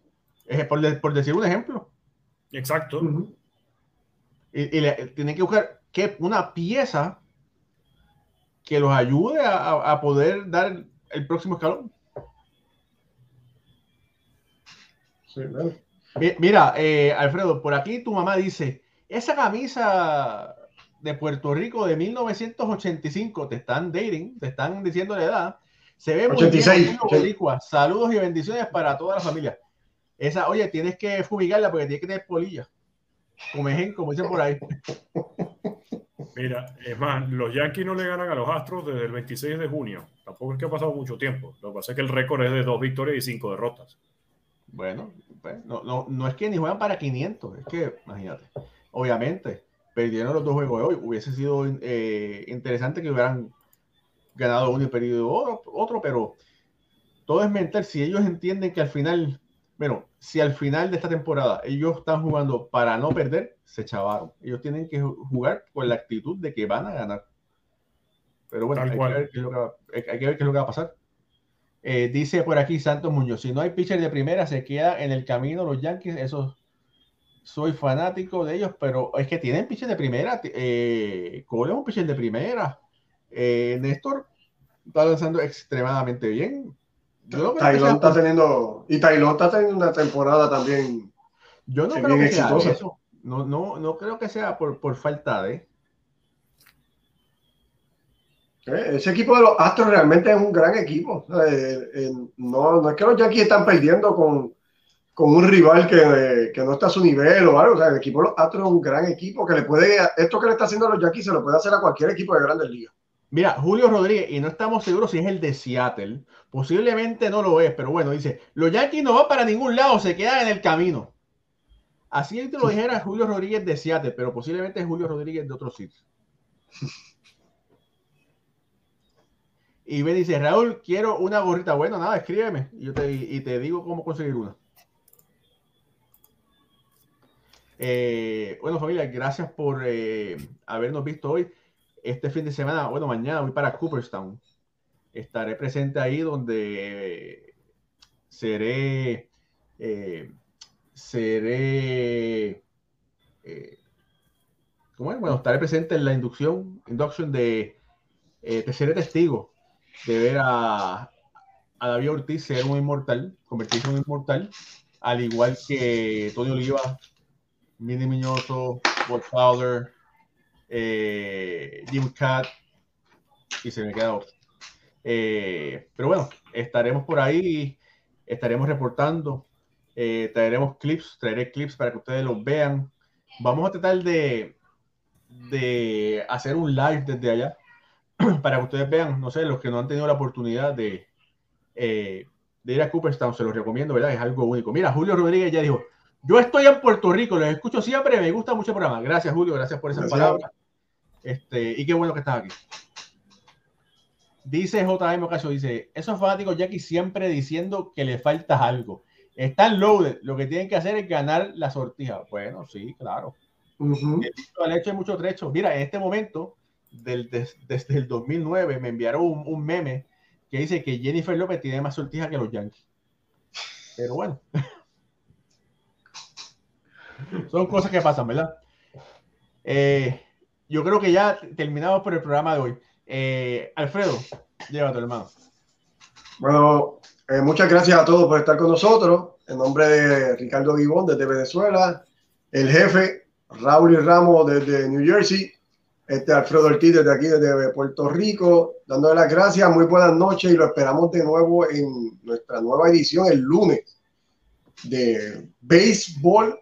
Es por, por decir un ejemplo. Exacto. Y, y le, tienen que buscar que una pieza que los ayude a, poder dar el próximo escalón. Sí, Mira, eh, Alfredo, por aquí tu mamá dice, esa camisa de Puerto Rico de 1985, te están dating, te están diciendo la edad, se ve muy 86, bien, Saludos y bendiciones para toda la familia. Esa, oye, tienes que fumigarla porque tiene que tener polilla. Como, como dicen por ahí. Mira, es más, los Yankees no le ganan a los Astros desde el 26 de junio. Tampoco es que ha pasado mucho tiempo. Lo que pasa es que el récord es de dos victorias y cinco derrotas. Bueno, pues, no, no, no es que ni juegan para 500, es que, imagínate, obviamente, perdieron los dos juegos de hoy. Hubiese sido eh, interesante que hubieran ganado uno y perdido otro, pero todo es mental. Si ellos entienden que al final, bueno, si al final de esta temporada ellos están jugando para no perder, se chavaron. Ellos tienen que jugar con la actitud de que van a ganar. Pero bueno, hay que, ver qué es lo que va, hay que ver qué es lo que va a pasar. Eh, dice por aquí Santos Muñoz, si no hay pitcher de primera, se queda en el camino los Yankees. Eso soy fanático de ellos, pero es que tienen pitcher de primera. Eh, Cole es un pitcher de primera. Eh, Néstor está lanzando extremadamente bien. Taylor está teniendo, y Taylor está teniendo una temporada también. Yo no creo que sea eso. No, no, no creo que sea por, por falta de. Eh, ese equipo de los Astros realmente es un gran equipo. Eh, no, no, es que los Yankees están perdiendo con, con un rival que, que, no está a su nivel o algo. O sea, el equipo de los Astros es un gran equipo que le puede. Esto que le está haciendo a los Yankees se lo puede hacer a cualquier equipo de grandes ligas. Mira, Julio Rodríguez, y no estamos seguros si es el de Seattle. Posiblemente no lo es, pero bueno, dice: Los Yankees no van para ningún lado, se quedan en el camino. Así te lo dijera Julio Rodríguez de Seattle, pero posiblemente Julio Rodríguez de otro sitio. Y me dice, Raúl, quiero una gorrita. Bueno, nada, escríbeme y, yo te, y te digo cómo conseguir una. Eh, bueno, familia, gracias por eh, habernos visto hoy. Este fin de semana, bueno, mañana voy para Cooperstown. Estaré presente ahí donde seré, eh, seré, ¿cómo es? Bueno, estaré presente en la inducción, induction de, te seré testigo de ver a, a David Ortiz ser un inmortal, convertirse en un inmortal, al igual que Tony Oliva, Mini Miñoso, Godfather, eh, Jim Cat, y se me queda otro. Eh, pero bueno, estaremos por ahí, estaremos reportando, eh, traeremos clips, traeré clips para que ustedes los vean. Vamos a tratar de, de hacer un live desde allá para que ustedes vean, no sé, los que no han tenido la oportunidad de, eh, de ir a Cooperstown, se los recomiendo, ¿verdad? Es algo único. Mira, Julio Rodríguez ya dijo, yo estoy en Puerto Rico, los escucho siempre, me gusta mucho el programa. Gracias, Julio, gracias por esas palabras. Este, y qué bueno que estás aquí. Dice JM Ocasio, dice, esos fanáticos Jackie siempre diciendo que le falta algo. Están loaded, lo que tienen que hacer es ganar la sortija. Bueno, sí, claro. Uh -huh. hecho mucho trecho. Mira, en este momento, del, desde el 2009 me enviaron un, meme que dice que Jennifer López tiene más sortija que los Yankees. Pero bueno. Son cosas que pasan, ¿verdad? Eh, yo creo que ya terminamos por el programa de hoy. Eh, Alfredo, llévate, hermano. Bueno, eh, muchas gracias a todos por estar con nosotros. En nombre de Ricardo Guibón desde Venezuela, el jefe Raúl y Ramos desde New Jersey este Alfredo Ortiz desde aquí, desde Puerto Rico, dándole las gracias, muy buenas noches y lo esperamos de nuevo en nuestra nueva edición el lunes de Béisbol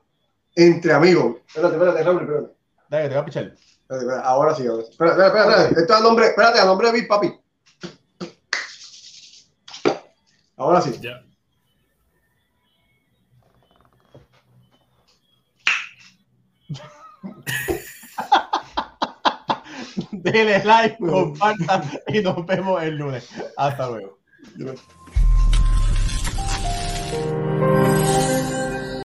entre amigos. Espérate, espérate, Raúl, espérate. Dale, te voy a pichar. Ahora sí, ahora sí. Espérate, espérate, espérate. Esto es a nombre, espérate, a nombre de Big Papi. Ahora sí. Ya. Denle like, compartan y nos vemos el lunes. Hasta luego.